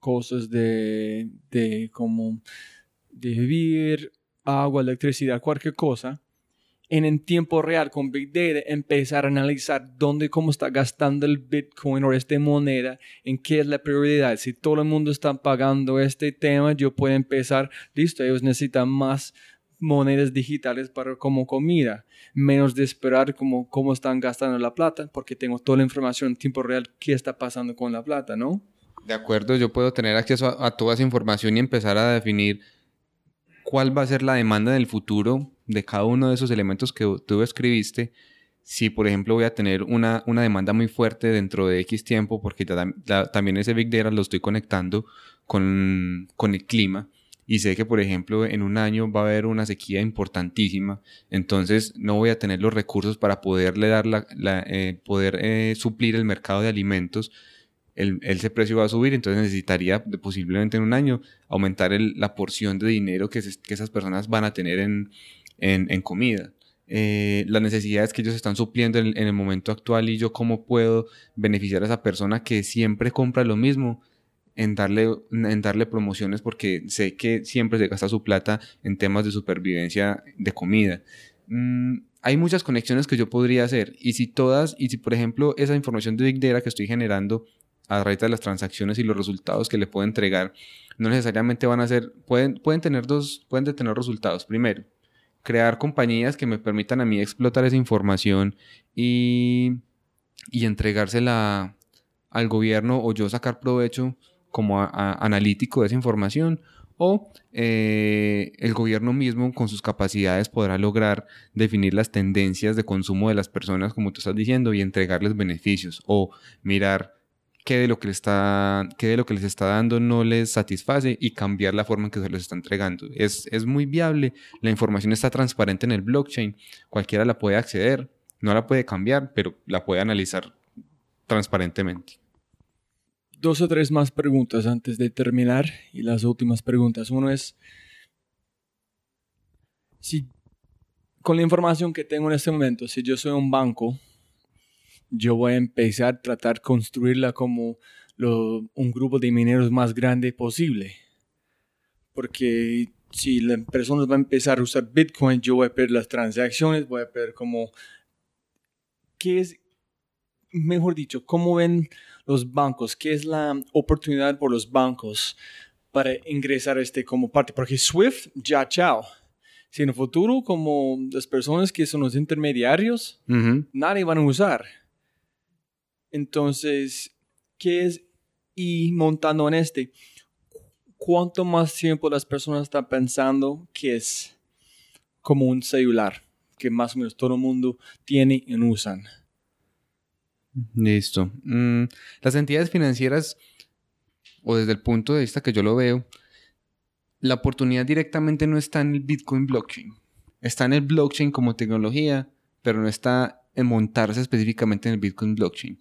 cosas de, de como de vivir, agua, electricidad, cualquier cosa en en tiempo real con Big Data empezar a analizar dónde cómo está gastando el Bitcoin o esta moneda, en qué es la prioridad. Si todo el mundo está pagando este tema, yo puedo empezar, listo, ellos necesitan más monedas digitales para como comida, menos de esperar como cómo están gastando la plata, porque tengo toda la información en tiempo real qué está pasando con la plata, ¿no? De acuerdo, yo puedo tener acceso a toda esa información y empezar a definir cuál va a ser la demanda del futuro de cada uno de esos elementos que tú escribiste. Si, por ejemplo, voy a tener una, una demanda muy fuerte dentro de X tiempo, porque también ese Big Data lo estoy conectando con, con el clima y sé que, por ejemplo, en un año va a haber una sequía importantísima, entonces no voy a tener los recursos para poderle dar la, eh, poder eh, suplir el mercado de alimentos. El, ese precio va a subir, entonces necesitaría posiblemente en un año aumentar la porción de dinero que, esas personas van a tener en, en, comida. Eh, las necesidades que ellos están supliendo en, en, el momento actual y yo cómo puedo beneficiar a esa persona que siempre compra lo mismo en darle, en darle promociones porque sé que siempre se gasta su plata en temas de supervivencia de comida. Mm, hay muchas conexiones que yo podría hacer y si todas, y si por ejemplo esa información de Big Data que estoy generando a raíz de las transacciones y los resultados que le puedo entregar, no necesariamente van a ser, pueden, pueden tener dos, pueden tener resultados. Primero, crear compañías que me permitan a mí explotar esa información y, y entregársela al gobierno o yo sacar provecho como analítico de esa información o eh, el gobierno mismo con sus capacidades podrá lograr definir las tendencias de consumo de las personas, como tú estás diciendo, y entregarles beneficios o mirar qué de lo que, les está, qué de lo que les está dando no les satisface y cambiar la forma en que se los está entregando. Es, es muy viable, la información está transparente en el blockchain, cualquiera la puede acceder, no la puede cambiar, pero la puede analizar transparentemente dos o tres más preguntas antes de terminar y las últimas preguntas. Uno es, si con la información que tengo en este momento, si yo soy un banco, yo voy a empezar a tratar de construirla como un grupo de mineros más grande posible. Porque si la persona va a empezar a usar Bitcoin, yo voy a perder las transacciones, voy a perder como... ¿Qué es, mejor dicho, cómo ven los bancos? ¿Qué es la oportunidad por los bancos para ingresar este como parte? Porque Swift, ya chao. Si en el futuro, como las personas que son los intermediarios, nadie van a usar. Entonces, ¿qué es? Y montando en este, ¿cuánto más tiempo las personas están pensando que es como un celular que más o menos todo el mundo tiene y usan? Listo. Mm, las entidades financieras, o desde el punto de vista que yo lo veo, la oportunidad directamente no está en el Bitcoin blockchain. Está en el blockchain como tecnología, pero no está en montarse específicamente en el Bitcoin blockchain.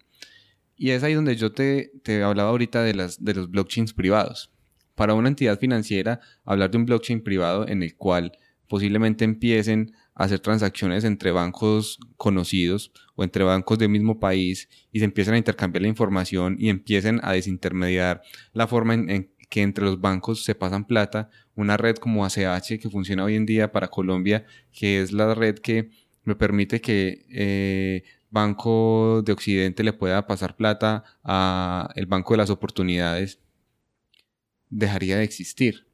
Y es ahí donde yo te, te hablaba ahorita de, las, de los blockchains privados. Para una entidad financiera, hablar de un blockchain privado en el cual posiblemente empiecen hacer transacciones entre bancos conocidos o entre bancos del mismo país y se empiezan a intercambiar la información y empiecen a desintermediar la forma en, que entre los bancos se pasan plata, una red como ACH que funciona hoy en día para Colombia, que es la red que me permite que eh, Banco de Occidente le pueda pasar plata a el Banco de las Oportunidades, dejaría de existir.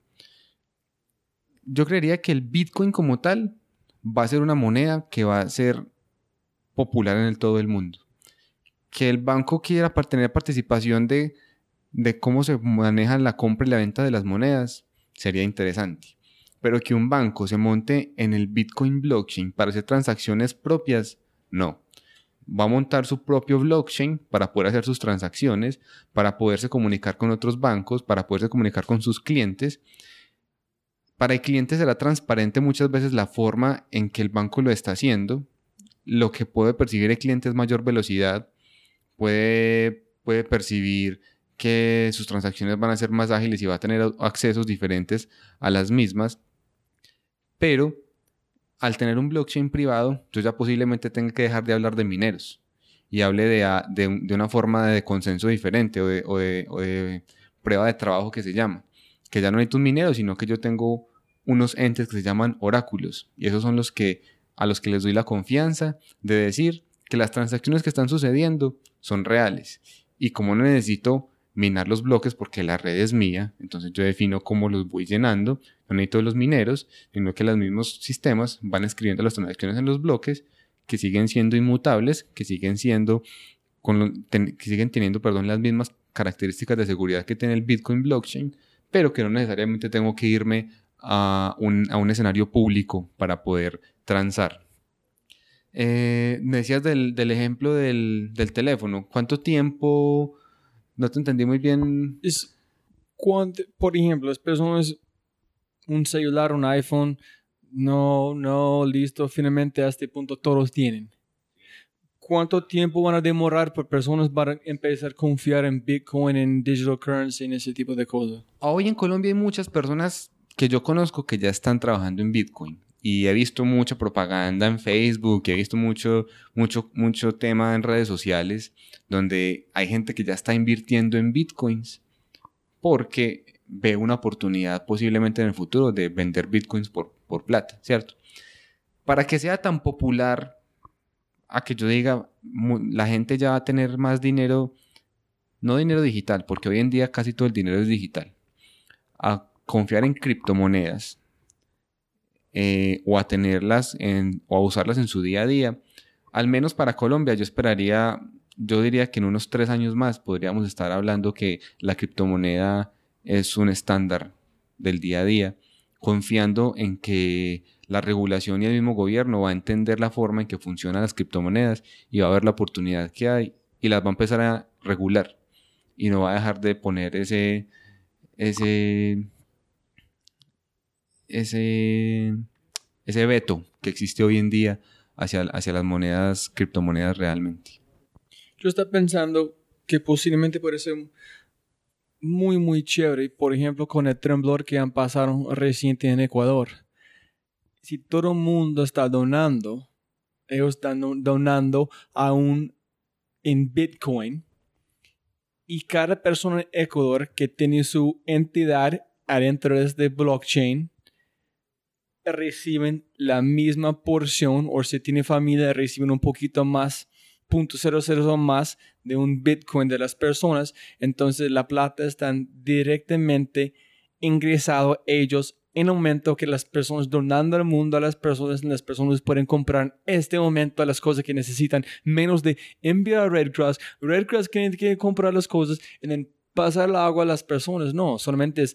Yo creería que el Bitcoin como tal va a ser una moneda que va a ser popular en todo el mundo. Que el banco quiera tener participación de, de cómo se maneja la compra y la venta de las monedas sería interesante. Pero que un banco se monte en el Bitcoin blockchain para hacer transacciones propias, no. Va a montar su propio blockchain para poder hacer sus transacciones, para poderse comunicar con otros bancos, para poderse comunicar con sus clientes para el cliente será transparente muchas veces la forma en que el banco lo está haciendo. Lo que puede percibir el cliente es mayor velocidad, puede, puede percibir que sus transacciones van a ser más ágiles y va a tener accesos diferentes a las mismas. Pero al tener un blockchain privado, yo ya posiblemente tenga que dejar de hablar de mineros y hable de, de, una forma de consenso diferente o de, o de prueba de trabajo que se llama que ya no necesito un minero, sino que yo tengo unos entes que se llaman oráculos. Y esos son los que a los que les doy la confianza de decir que las transacciones que están sucediendo son reales. Y como no necesito minar los bloques porque la red es mía, entonces yo defino cómo los voy llenando, no necesito los mineros, sino que los mismos sistemas van escribiendo las transacciones en los bloques que siguen siendo inmutables, que siguen siendo con que siguen teniendo, perdón, las mismas características de seguridad que tiene el Bitcoin blockchain, pero que no necesariamente tengo que irme a un, a un escenario público para poder transar. Eh, decías del, del ejemplo del, del, teléfono. ¿Cuánto tiempo? No te entendí muy bien. Es cuánto, por ejemplo, las personas, un celular, un iPhone, no, no, listo, finalmente a este punto todos tienen. ¿Cuánto tiempo van a demorar por personas para empezar a confiar en Bitcoin, en digital currency, en ese tipo de cosas? Hoy en Colombia hay muchas personas que yo conozco que ya están trabajando en Bitcoin y he visto mucha propaganda en Facebook, he visto mucho, mucho, mucho tema en redes sociales donde hay gente que ya está invirtiendo en bitcoins porque ve una oportunidad posiblemente en el futuro de vender bitcoins por, por plata, ¿cierto? Para que sea tan popular a que yo diga, la gente ya va a tener más dinero, no dinero digital, porque hoy en día casi todo el dinero es digital, a confiar en criptomonedas eh, o a tenerlas en, o a usarlas en su día a día, al menos para Colombia yo esperaría, yo diría que en unos tres años más podríamos estar hablando que la criptomoneda es un estándar del día a día, confiando en que la regulación y el mismo gobierno va a entender la forma en que funcionan las criptomonedas y va a ver la oportunidad que hay y las va a empezar a regular. Y no va a dejar de poner ese ese ese, ese veto que existe hoy en día hacia, hacia las monedas, criptomonedas realmente. Yo estaba pensando que posiblemente puede ser muy, muy chévere, por ejemplo, con el temblor que han pasado reciente en Ecuador. Si todo el mundo está donando, ellos están donando aún en Bitcoin, y cada persona en Ecuador que tiene su entidad adentro de este blockchain reciben la misma porción o si tiene familia reciben un poquito más, punto o más de un Bitcoin de las personas, entonces la plata está directamente ingresado ellos en el momento que las personas donando al mundo a las personas, las personas pueden comprar en este momento las cosas que necesitan, menos de enviar a Red Cross. Red Cross tiene que comprar las cosas y pasar el agua a las personas. No, solamente es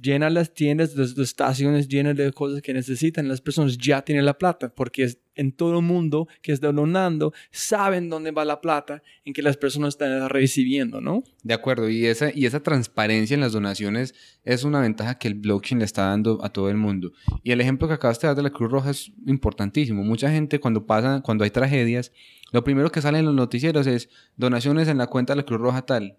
llena las tiendas, las, estaciones llenas de cosas que necesitan. Las personas ya tienen la plata porque es en todo el mundo que está donando, saben dónde va la plata en que las personas están recibiendo, ¿no? De acuerdo, y esa, y esa transparencia en las donaciones es una ventaja que el blockchain le está dando a todo el mundo. Y el ejemplo que acabaste de dar de la Cruz Roja es importantísimo. Mucha gente cuando pasa, cuando hay tragedias, lo primero que sale en los noticieros es donaciones en la cuenta de la Cruz Roja tal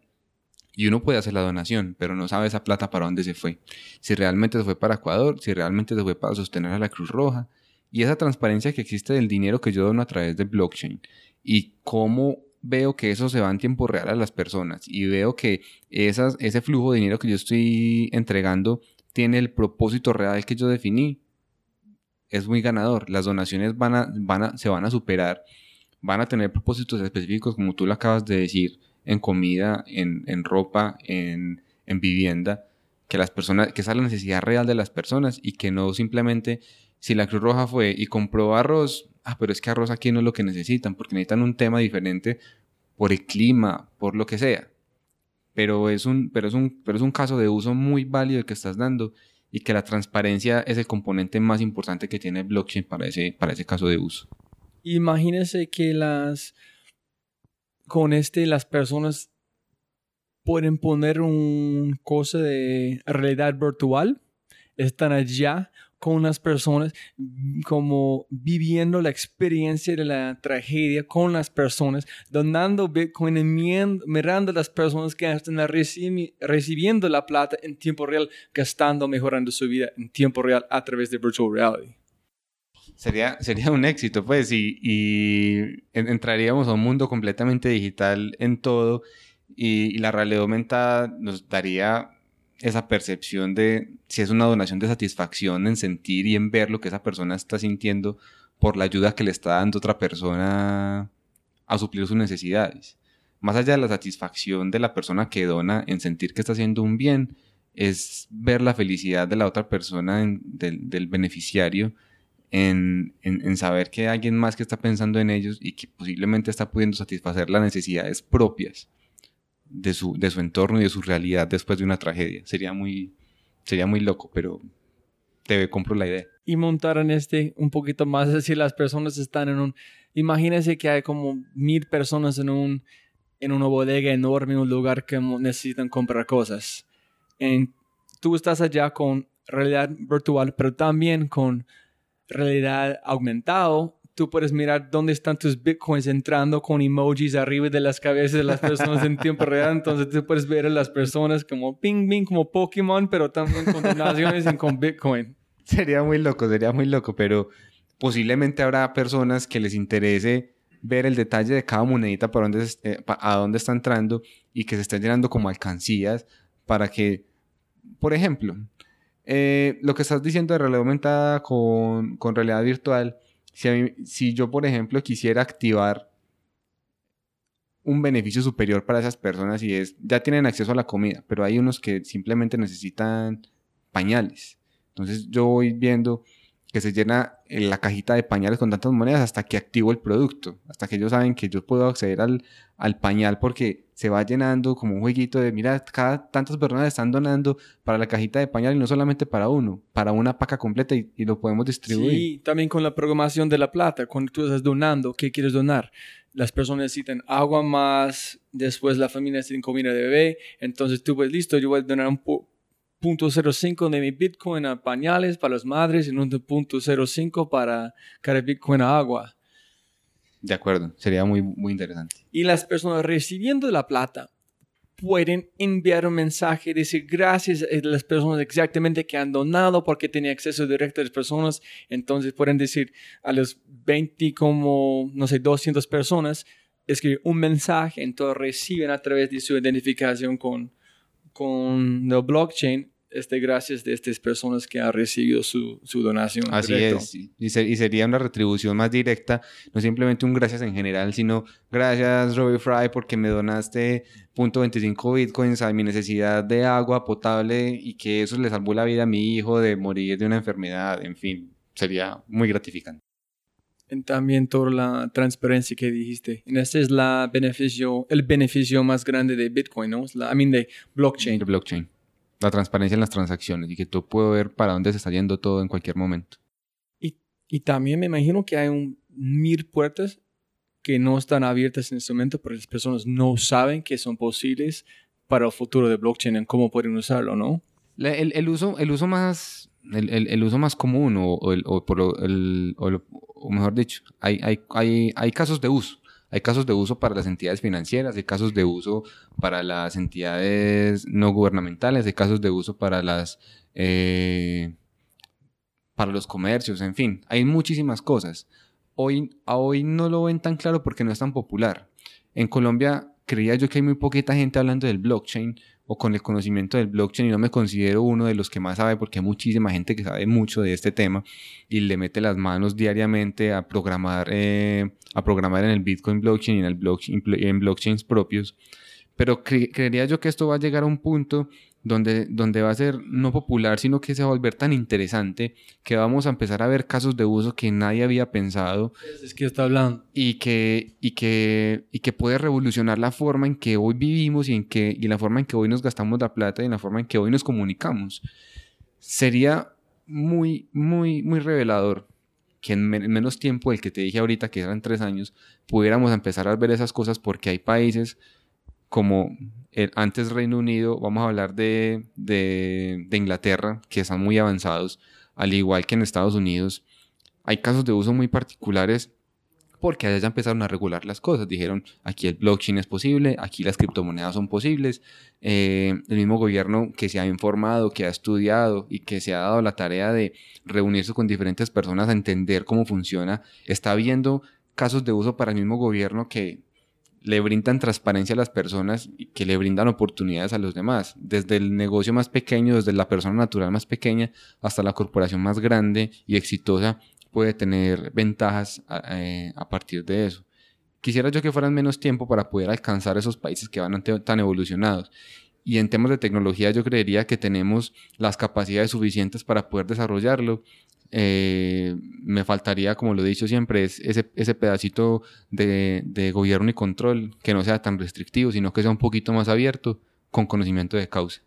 y uno puede hacer la donación, pero no sabe esa plata para dónde se fue. Si realmente se fue para Ecuador, si realmente se fue para sostener a la Cruz Roja. Y esa transparencia que existe del dinero que yo dono a través de blockchain. Y cómo veo que eso se va en tiempo real a las personas. Y veo que esas, ese flujo de dinero que yo estoy entregando tiene el propósito real que yo definí. Es muy ganador. Las donaciones van a, van a, se van a superar. Van a tener propósitos específicos, como tú lo acabas de decir en comida, en, en ropa, en, en, vivienda, que las personas, que esa es la necesidad real de las personas y que no simplemente si la Cruz Roja fue y compró arroz, ah, pero es que arroz aquí no es lo que necesitan, porque necesitan un tema diferente por el clima, por lo que sea. Pero es un, pero es un, pero es un caso de uso muy válido que estás dando y que la transparencia es el componente más importante que tiene blockchain para ese, para ese caso de uso. Imagínense que las con este las personas pueden poner un cosa de realidad virtual, están allá con las personas, como viviendo la experiencia de la tragedia con las personas, donando Bitcoin, mirando las personas que están recibiendo la plata en tiempo real, gastando, mejorando su vida en tiempo real a través de virtual reality. Sería, sería un éxito, pues, y, y entraríamos a un mundo completamente digital en todo y, la realidad aumentada nos daría esa percepción de si es una donación de satisfacción en sentir y en ver lo que esa persona está sintiendo por la ayuda que le está dando otra persona a suplir sus necesidades. más allá de la satisfacción de la persona que dona en sentir que está haciendo un bien, es ver la felicidad de la otra persona, del, beneficiario, en, saber que hay alguien más que está pensando en ellos y que posiblemente está pudiendo satisfacer las necesidades propias de su, de su entorno y de su realidad después de una tragedia. Sería muy, sería muy loco, pero te compro la idea. Y montar en este un poquito más, es decir, las personas están en un... Imagínense que hay como mil personas en un en una bodega enorme, en un lugar que necesitan comprar cosas. En, tú estás allá con realidad virtual, pero también con realidad aumentado. Tú puedes mirar dónde están tus bitcoins entrando con emojis arriba de las cabezas de las personas en tiempo real. Entonces tú puedes ver a las personas como ping, ping, como Pokémon, pero también con donaciones y con bitcoin. Sería muy loco, sería muy loco, pero posiblemente habrá personas que les interese ver el detalle de cada monedita para dónde, eh, a dónde está entrando y que se estén llenando como alcancías para que, por ejemplo, eh, lo que estás diciendo de realidad aumentada con, realidad virtual, si, si yo, por ejemplo, quisiera activar un beneficio superior para esas personas y es, ya tienen acceso a la comida, pero hay unos que simplemente necesitan pañales. Entonces yo voy viendo que se llena la cajita de pañales con tantas monedas hasta que activo el producto, hasta que ellos saben que yo puedo acceder al, al pañal porque se va llenando como un jueguito de, mira, cada tantas personas están donando para la cajita de pañal no solamente para uno, para una paca completa y, lo podemos distribuir. Sí, también con la programación de la plata, cuando tú estás donando, ¿qué quieres donar? Las personas necesitan agua más, después la familia necesita comida de bebé, entonces tú pues listo, yo voy a donar un, poco 0.05 de mi Bitcoin a pañales para las madres y un 0.05 para cada Bitcoin a agua. De acuerdo, sería muy, muy interesante. Y las personas recibiendo la plata pueden enviar un mensaje, decir gracias a las personas exactamente que han donado porque tienen acceso directo a las personas. Entonces pueden decir a los 20 como, no sé, 200 personas, escribir un mensaje, entonces reciben a través de su identificación con, con el blockchain este, gracias de estas personas que han recibido su, su donación. Así es, y, sería una retribución más directa, no simplemente un gracias en general, sino gracias Robbie Fry porque me donaste .25 bitcoins a mi necesidad de agua potable y que eso le salvó la vida a mi hijo de morir de una enfermedad, en fin, sería muy gratificante. También toda la transparencia que dijiste. En este es la beneficio, el beneficio más grande de Bitcoin, ¿no? La, I mean, de blockchain. De blockchain la transparencia en las transacciones y que tú puedes ver para dónde se está yendo todo en cualquier momento. Y, y también me imagino que hay un, mil puertas que no están abiertas en este momento porque las personas no saben que son posibles para el futuro de blockchain en cómo pueden usarlo, ¿no? El, el uso, el uso más el, el, uso más común o, o, por el, o, mejor dicho, hay, hay, hay, hay casos de uso hay casos de uso para las entidades financieras, hay casos de uso para las entidades no gubernamentales, hay casos de uso para las eh, para los comercios, en fin, hay muchísimas cosas. Hoy, hoy no lo ven tan claro porque no es tan popular. En Colombia creía yo que hay muy poquita gente hablando del blockchain o con el conocimiento del blockchain y no me considero uno de los que más sabe porque hay muchísima gente que sabe mucho de este tema y le mete las manos diariamente a programar, eh, a programar en el Bitcoin blockchain y en, blockchains propios. Pero creería yo que esto va a llegar a un punto donde, donde va a ser no popular, sino que se va a volver tan interesante que vamos a empezar a ver casos de uso que nadie había pensado. Es que está hablando. Y que, y que, y que puede revolucionar la forma en que hoy vivimos y, en que, y la forma en que hoy nos gastamos la plata y la forma en que hoy nos comunicamos. Sería muy, muy, muy revelador que en, menos tiempo del que te dije ahorita, que eran tres años, pudiéramos empezar a ver esas cosas porque hay países como el, antes Reino Unido, vamos a hablar de, de, Inglaterra, que están muy avanzados, al igual que en Estados Unidos. Hay casos de uso muy particulares porque allá ya empezaron a regular las cosas. Dijeron, aquí el blockchain es posible, aquí las criptomonedas son posibles. Eh, el mismo gobierno que se ha informado, que ha estudiado y que se ha dado la tarea de reunirse con diferentes personas a entender cómo funciona, está viendo casos de uso para el mismo gobierno que le brindan transparencia a las personas y que le brindan oportunidades a los demás, desde el negocio más pequeño, desde la persona natural más pequeña hasta la corporación más grande y exitosa puede tener ventajas a, eh, partir de eso. quisiera yo que fueran menos tiempo para poder alcanzar esos países que van tan evolucionados. Y en temas de tecnología yo creería que tenemos las capacidades suficientes para poder desarrollarlo. Eh, me faltaría, como lo he dicho siempre, ese, ese pedacito de, de gobierno y control que no sea tan restrictivo, sino que sea un poquito más abierto con conocimiento de causa.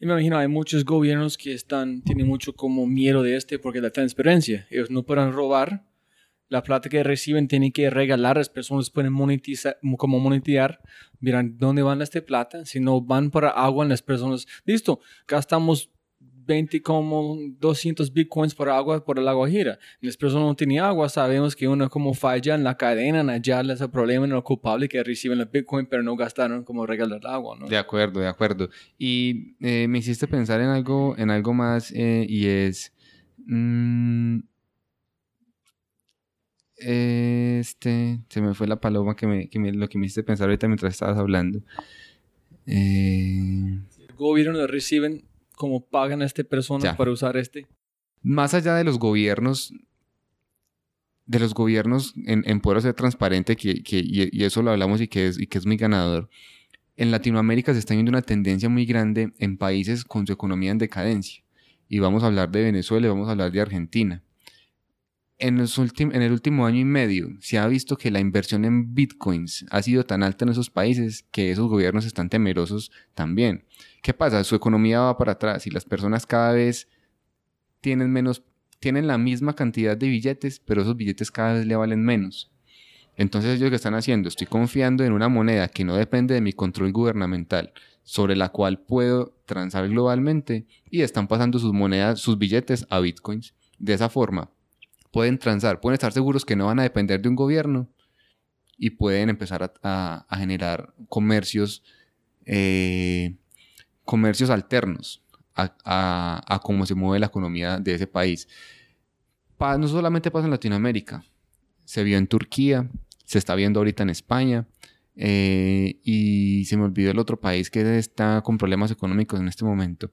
Y me imagino, hay muchos gobiernos que están, tienen mucho como miedo de este porque la transparencia. Ellos no pueden robar. La plata que reciben tienen que regalar. Las personas pueden monetizar, como monetizar. Miran dónde van esta plata. Si no van para agua, las personas, listo, gastamos 20 como 200 bitcoins por agua por el agua gira. Las personas no tienen agua, sabemos que uno como falla en la cadena, en hallarle ese problema en el culpable que reciben el bitcoin pero no gastaron como regalar agua, ¿no? De acuerdo, de acuerdo. Y eh, me hiciste pensar en algo, en algo más eh, y es... Mm, este, se me fue la paloma que, me, que me, lo que me hiciste pensar ahorita mientras estabas hablando. Eh... El gobierno reciben cómo pagan a esta persona para usar este. Más allá de los gobiernos, de los gobiernos en, en poder ser transparente, que, que, y, eso lo hablamos y que, es, y que es muy ganador, en Latinoamérica se está viendo una tendencia muy grande en países con su economía en decadencia. Y vamos a hablar de Venezuela y vamos a hablar de Argentina. En, los en el último año y medio se ha visto que la inversión en bitcoins ha sido tan alta en esos países que esos gobiernos están temerosos también. ¿Qué pasa? Su economía va para atrás y las personas cada vez tienen menos, tienen la misma cantidad de billetes, pero esos billetes cada vez le valen menos. Entonces ellos que están haciendo, estoy confiando en una moneda que no depende de mi control gubernamental, sobre la cual puedo transar globalmente y están pasando sus monedas, sus billetes a bitcoins. De esa forma, pueden transar, pueden estar seguros que no van a depender de un gobierno y pueden empezar a, generar comercios eh, comercios alternos a, cómo se mueve la economía de ese país. no solamente pasa en Latinoamérica, se vio en Turquía, se está viendo ahorita en España, eh, y se me olvidó el otro país que está con problemas económicos en este momento,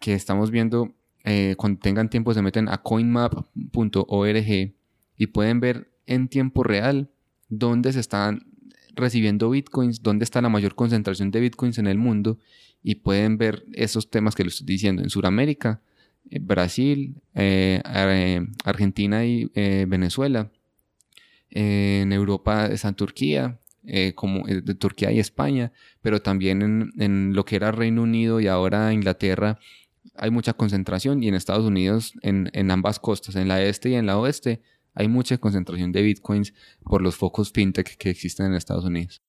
que estamos viendo, eh, cuando tengan tiempo se meten a coinmap.org y pueden ver en tiempo real dónde se están recibiendo bitcoins, dónde está la mayor concentración de bitcoins en el mundo y pueden ver esos temas que les estoy diciendo en Sudamérica, eh, Brasil, eh, Argentina y Venezuela. en Europa está Turquía, como de Turquía y España, pero también en, lo que era Reino Unido y ahora Inglaterra hay mucha concentración y en Estados Unidos en, en ambas costas, en la este y en la oeste, hay mucha concentración de bitcoins por los focos fintech que existen en Estados Unidos.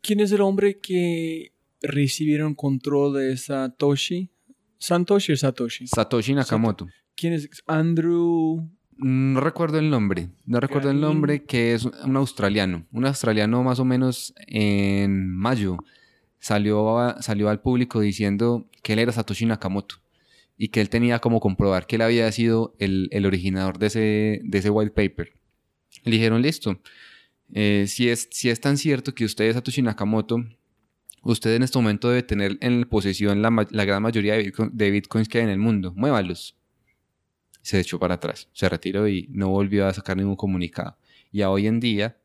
¿Quién es el hombre que recibieron control de Satoshi. ¿Santoshi o Satoshi? Satoshi Nakamoto. ¿Quién es? Andrew. No recuerdo el nombre. No recuerdo el nombre, que es un australiano. Un australiano más o menos en mayo salió, salió al público diciendo que él era Satoshi Nakamoto y que él tenía como comprobar que él había sido el, originador de ese, de ese white paper. Le dijeron, listo, eh, si, es, si es tan cierto que usted es Satoshi Nakamoto, Usted en este momento debe tener en posesión la, gran mayoría de, bitcoins que hay en el mundo. Muévalos. Se echó para atrás, se retiró y no volvió a sacar ningún comunicado. Y a hoy en día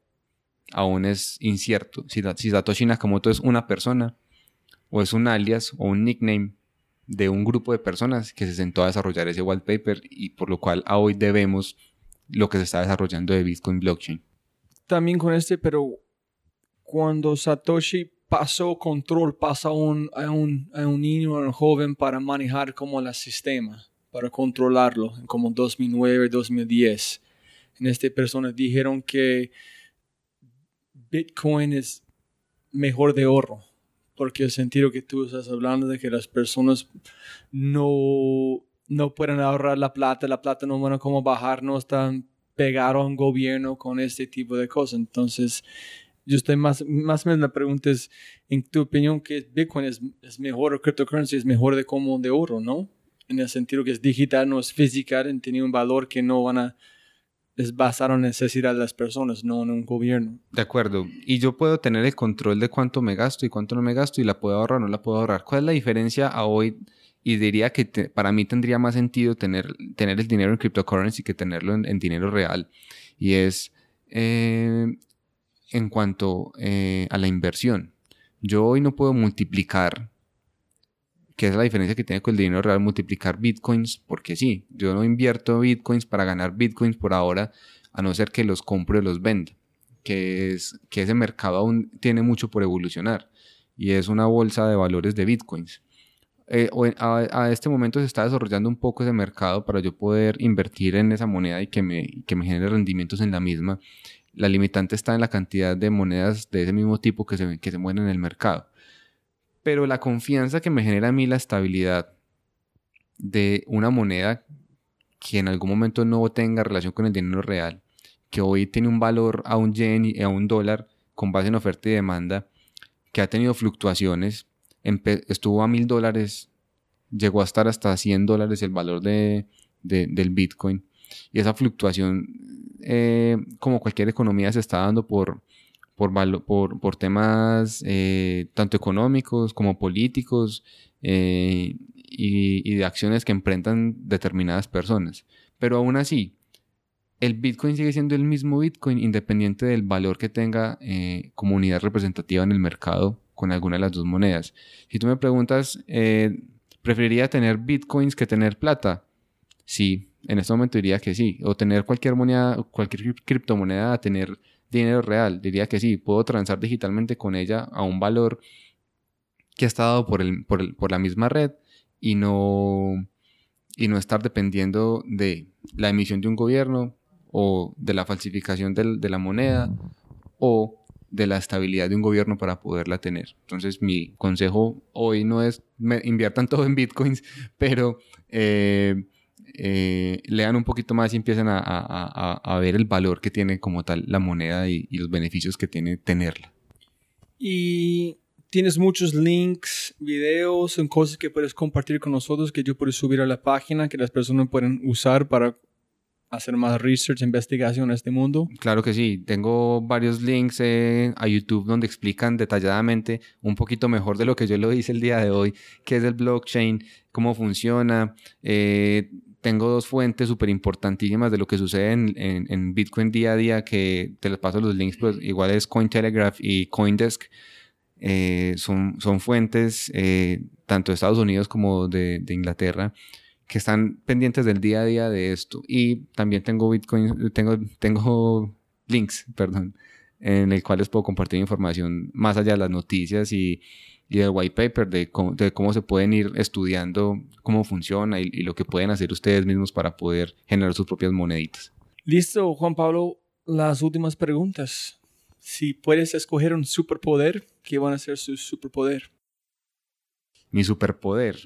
aún es incierto si, Satoshi Nakamoto es una persona o es un alias o un nickname de un grupo de personas que se sentó a desarrollar ese wallpaper y por lo cual a hoy debemos lo que se está desarrollando de Bitcoin blockchain. También con este, pero cuando Satoshi pasó control, pasa un, a, un, a un niño, a un joven para manejar como el sistema, para controlarlo, en como 2009, 2010. En este persona dijeron que Bitcoin es mejor de oro, porque el sentido que tú estás hablando de que las personas no, no pueden ahorrar la plata, la plata no van a como bajar, no están pegados a un gobierno con este tipo de cosas. Entonces, yo estoy más, más o menos la pregunta es, en tu opinión, que Bitcoin es, es mejor o cryptocurrency es mejor de como de oro, ¿no? En el sentido que es digital, no es física, tiene un valor que no van a es basado en necesidad de las personas, no en un gobierno. De acuerdo. Y yo puedo tener el control de cuánto me gasto y cuánto no me gasto y la puedo ahorrar o no la puedo ahorrar. ¿Cuál es la diferencia a hoy? Y diría que para mí tendría más sentido tener, tener el dinero en cryptocurrency que tenerlo en, dinero real. Y es eh, en cuanto eh, a la inversión. Yo hoy no puedo multiplicar, que es la diferencia que tiene con el dinero real, multiplicar bitcoins, porque sí, yo no invierto bitcoins para ganar bitcoins por ahora, a no ser que los compre o los venda, que, es, que ese mercado aún tiene mucho por evolucionar y es una bolsa de valores de bitcoins. Eh, a, este momento se está desarrollando un poco ese mercado para yo poder invertir en esa moneda y que me, que me genere rendimientos en la misma la limitante está en la cantidad de monedas de ese mismo tipo que se, que se mueven en el mercado. Pero la confianza que me genera a mí la estabilidad de una moneda que en algún momento no tenga relación con el dinero real, que hoy tiene un valor a un yen y a un dólar con base en oferta y demanda, que ha tenido fluctuaciones, estuvo a mil dólares, llegó a estar hasta 100 dólares el valor de, del Bitcoin. Y esa fluctuación eh, como cualquier economía, se está dando por, por, por, temas eh, tanto económicos como políticos eh, y, de acciones que emprendan determinadas personas. Pero aún así, el Bitcoin sigue siendo el mismo Bitcoin independiente del valor que tenga como unidad representativa en el mercado con alguna de las dos monedas. Si tú me preguntas, ¿preferiría tener Bitcoins que tener plata? Sí, en este momento diría que sí. O tener cualquier moneda, cualquier criptomoneda, tener dinero real, diría que sí. Puedo transar digitalmente con ella a un valor que está dado por, el, por, la misma red y no, y no estar dependiendo de la emisión de un gobierno o de la falsificación de la moneda o de la estabilidad de un gobierno para poderla tener. Entonces mi consejo hoy no es inviertan todo en bitcoins, pero eh, eh, lean un poquito más y empiezan a, ver el valor que tiene como tal la moneda y, los beneficios que tiene tenerla. Y tienes muchos links, videos, son cosas que puedes compartir con nosotros que yo puedo subir a la página que las personas pueden usar para hacer más research, investigación en este mundo? Claro que sí. Tengo varios links eh, a YouTube donde explican detalladamente un poquito mejor de lo que yo lo hice el día de hoy, qué es el blockchain, cómo funciona. Eh, tengo dos fuentes súper importantísimas de lo que sucede en, en, Bitcoin día a día, que te les paso los links, pues igual es Cointelegraph y Coindesk. Eh, son, son fuentes eh, tanto de Estados Unidos como de, de, Inglaterra que están pendientes del día a día de esto. Y también tengo Bitcoin, tengo, tengo links, perdón, en el cual les puedo compartir información más allá de las noticias y, y del white paper de cómo, de cómo, se pueden ir estudiando cómo funciona y, lo que pueden hacer ustedes mismos para poder generar sus propias moneditas. Listo, Juan Pablo, las últimas preguntas. Si puedes escoger un superpoder, ¿qué van a ser su superpoder? Mi superpoder.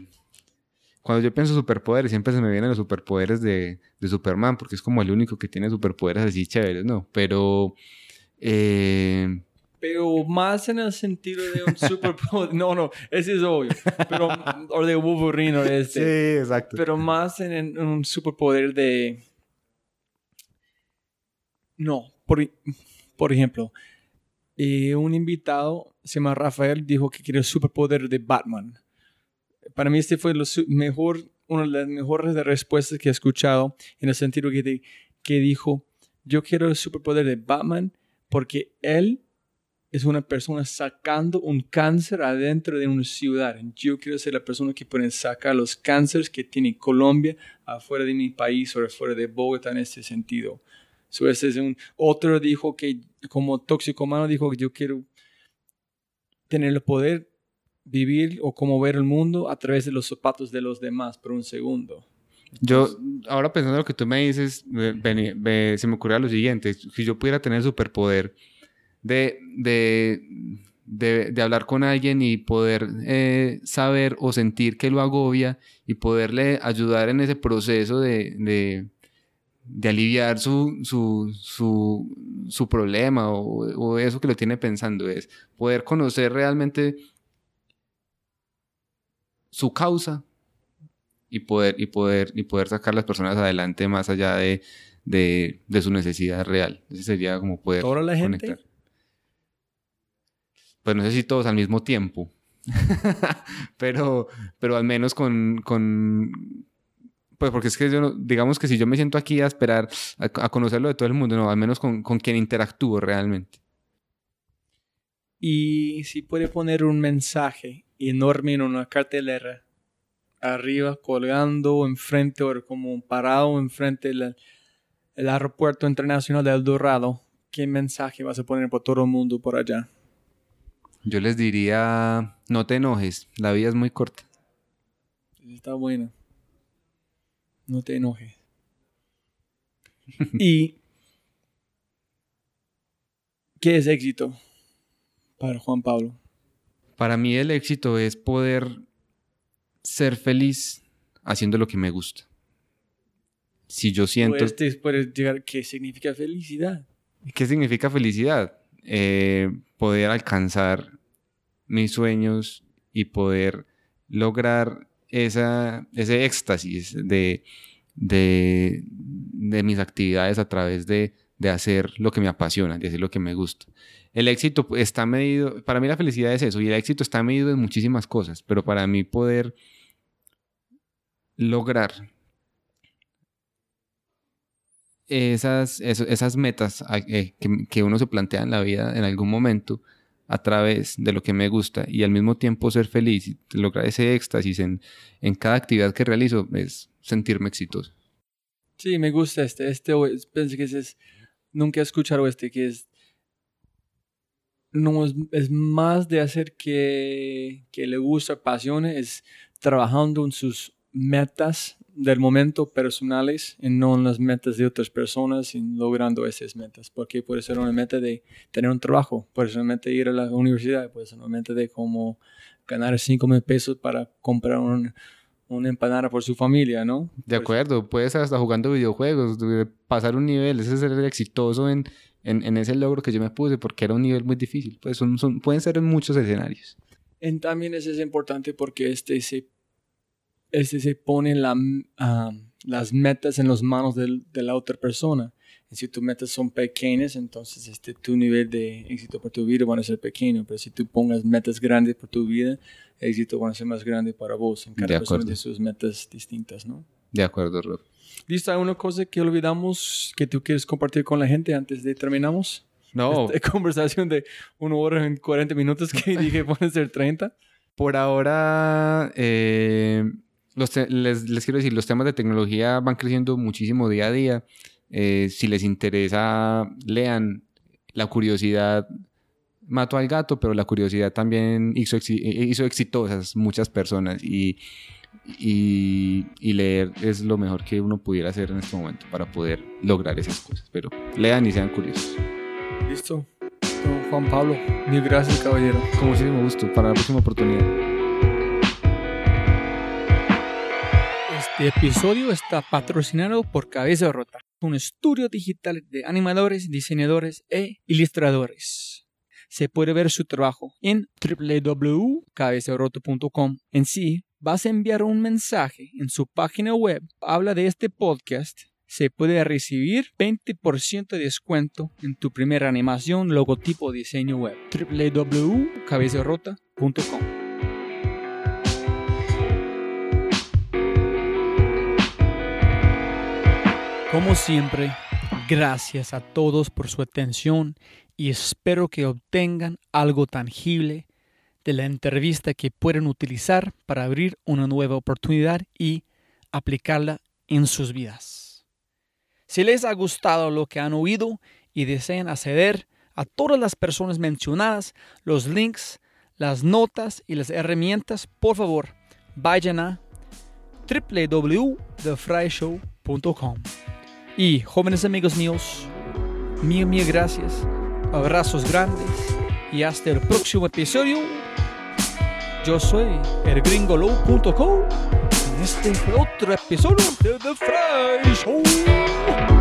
Cuando yo pienso superpoder, siempre se me vienen los superpoderes de, de Superman, porque es como el único que tiene superpoderes así chéveres, ¿no? Pero eh, pero más en el sentido de un superpoder. no, no, ese es obvio. Pero, o de Wolverine o este. Sí, exacto. Pero más en, un superpoder de. No, por, por ejemplo, eh, un invitado, se llama Rafael, dijo que quería el superpoder de Batman. Para mí este fue lo mejor, una de las mejores respuestas que he escuchado en el sentido que, que dijo, yo quiero el superpoder de Batman porque él es una persona sacando un cáncer adentro de una ciudad. Yo quiero ser la persona que puede sacar los cánceres que tiene Colombia afuera de mi país o afuera de Bogotá en este sentido. So, ese es un, otro dijo que como toxicomano dijo que yo quiero tener el poder vivir o como ver el mundo a través de los zapatos de los demás por un segundo. Yo, ahora pensando en lo que tú me dices, se me ocurre lo siguiente, si yo pudiera tener superpoder, de, de, de, hablar con alguien y poder eh, saber o sentir que lo agobia y poderle ayudar en ese proceso de, aliviar su, su, su, su problema o, eso que lo tiene pensando, es poder conocer realmente su causa y poder, y poder, y poder sacar las personas adelante más allá de, de, de su necesidad real. Ese sería como poder ¿Toda la gente? pues no sé si todos al mismo tiempo, pero, pero al menos con, con Pues porque es que yo, digamos que si yo me siento aquí a esperar a, a conocerlo de todo el mundo, no, al menos con, con quien interactúo realmente. Y si puede poner un mensaje enorme en una cartelera, arriba, colgando enfrente o como parado enfrente del el aeropuerto internacional de El Dorado, ¿qué mensaje vas a poner por todo el mundo por allá? Yo les diría, no te enojes, la vida es muy corta. Está buena. No te enojes. ¿Y qué es éxito para Juan Pablo? Para mí el éxito es poder ser feliz haciendo lo que me gusta. Si yo siento... Te puedes llegar, ¿qué significa felicidad? ¿Qué significa felicidad? Eh, poder alcanzar mis sueños y poder lograr esa, ese éxtasis de, de, de mis actividades a través de, de hacer lo que me apasiona, de hacer lo que me gusta. El éxito está medido, para mí la felicidad es eso, y el éxito está medido en muchísimas cosas, pero para mí poder lograr esas, esas metas eh, que, uno se plantea en la vida en algún momento a través de lo que me gusta y al mismo tiempo ser feliz y lograr ese éxtasis en, en cada actividad que realizo es sentirme exitoso. Sí, me gusta este. Este pensé que ese es. Nunca he escuchado este, que es. No, es, más de hacer que, que le gusta, apasione, es trabajando en sus metas del momento personales y no en las metas de otras personas y logrando esas metas. Porque puede ser una meta de tener un trabajo, puede ser una meta de ir a la universidad, puede ser una meta de como ganar 5 mil pesos para comprar un, una empanada por su familia, ¿no? De Pues, acuerdo, puedes hasta jugando videojuegos, de pasar un nivel, ese es ser exitoso en, en, en ese logro que yo me puse porque era un nivel muy difícil. Pues son, son, pueden ser en muchos escenarios. En, también eso es importante porque este se, este se pone la, ah, las metas en las manos de la otra persona. Y si tus metas son pequeñas, entonces este, tu nivel de éxito por tu vida van a ser pequeño. Pero si tú pongas metas grandes por tu vida, el éxito van a ser más grande para vos. En De cada persona de sus metas distintas, ¿no? De acuerdo, Rob. ¿Listo? ¿Hay una cosa que olvidamos que tú quieres compartir con la gente antes de terminamos? No, Esta conversación de una hora en 40 minutos que dije pueden ser 30. Por ahora, eh, los les, les quiero decir, los temas de tecnología van creciendo muchísimo día a día. Eh, si les interesa, lean. La curiosidad mató al gato, pero la curiosidad también hizo, exi- eh, hizo exitosas muchas personas y, y, y leer es lo mejor que uno pudiera hacer en este momento para poder lograr esas cosas. Pero lean y sean curiosos. Listo. Don Juan Pablo, mil gracias, caballero. Con muchísimo gusto. Para la próxima oportunidad. Este episodio está patrocinado por Cabeza Rota, un estudio digital de animadores, diseñadores e ilustradores. Se puede ver su trabajo en www.cabezarota.com. En sí, vas a enviar un mensaje en su página web. Habla de este podcast. Se puede recibir 20% de descuento en tu primera animación, logotipo diseño web. www.cabezarota.com. Como siempre, gracias a todos por su atención y espero que obtengan algo tangible de la entrevista que pueden utilizar para abrir una nueva oportunidad y aplicarla en sus vidas. Si les ha gustado lo que han oído y desean acceder a todas las personas mencionadas, los links, las notas y las herramientas, por favor, vayan a www.thefryshow.com. Y jóvenes amigos míos, mil, mil gracias, abrazos grandes y hasta el próximo episodio. Yo soy elgringolow.com y este otro episodio de The Fry Show.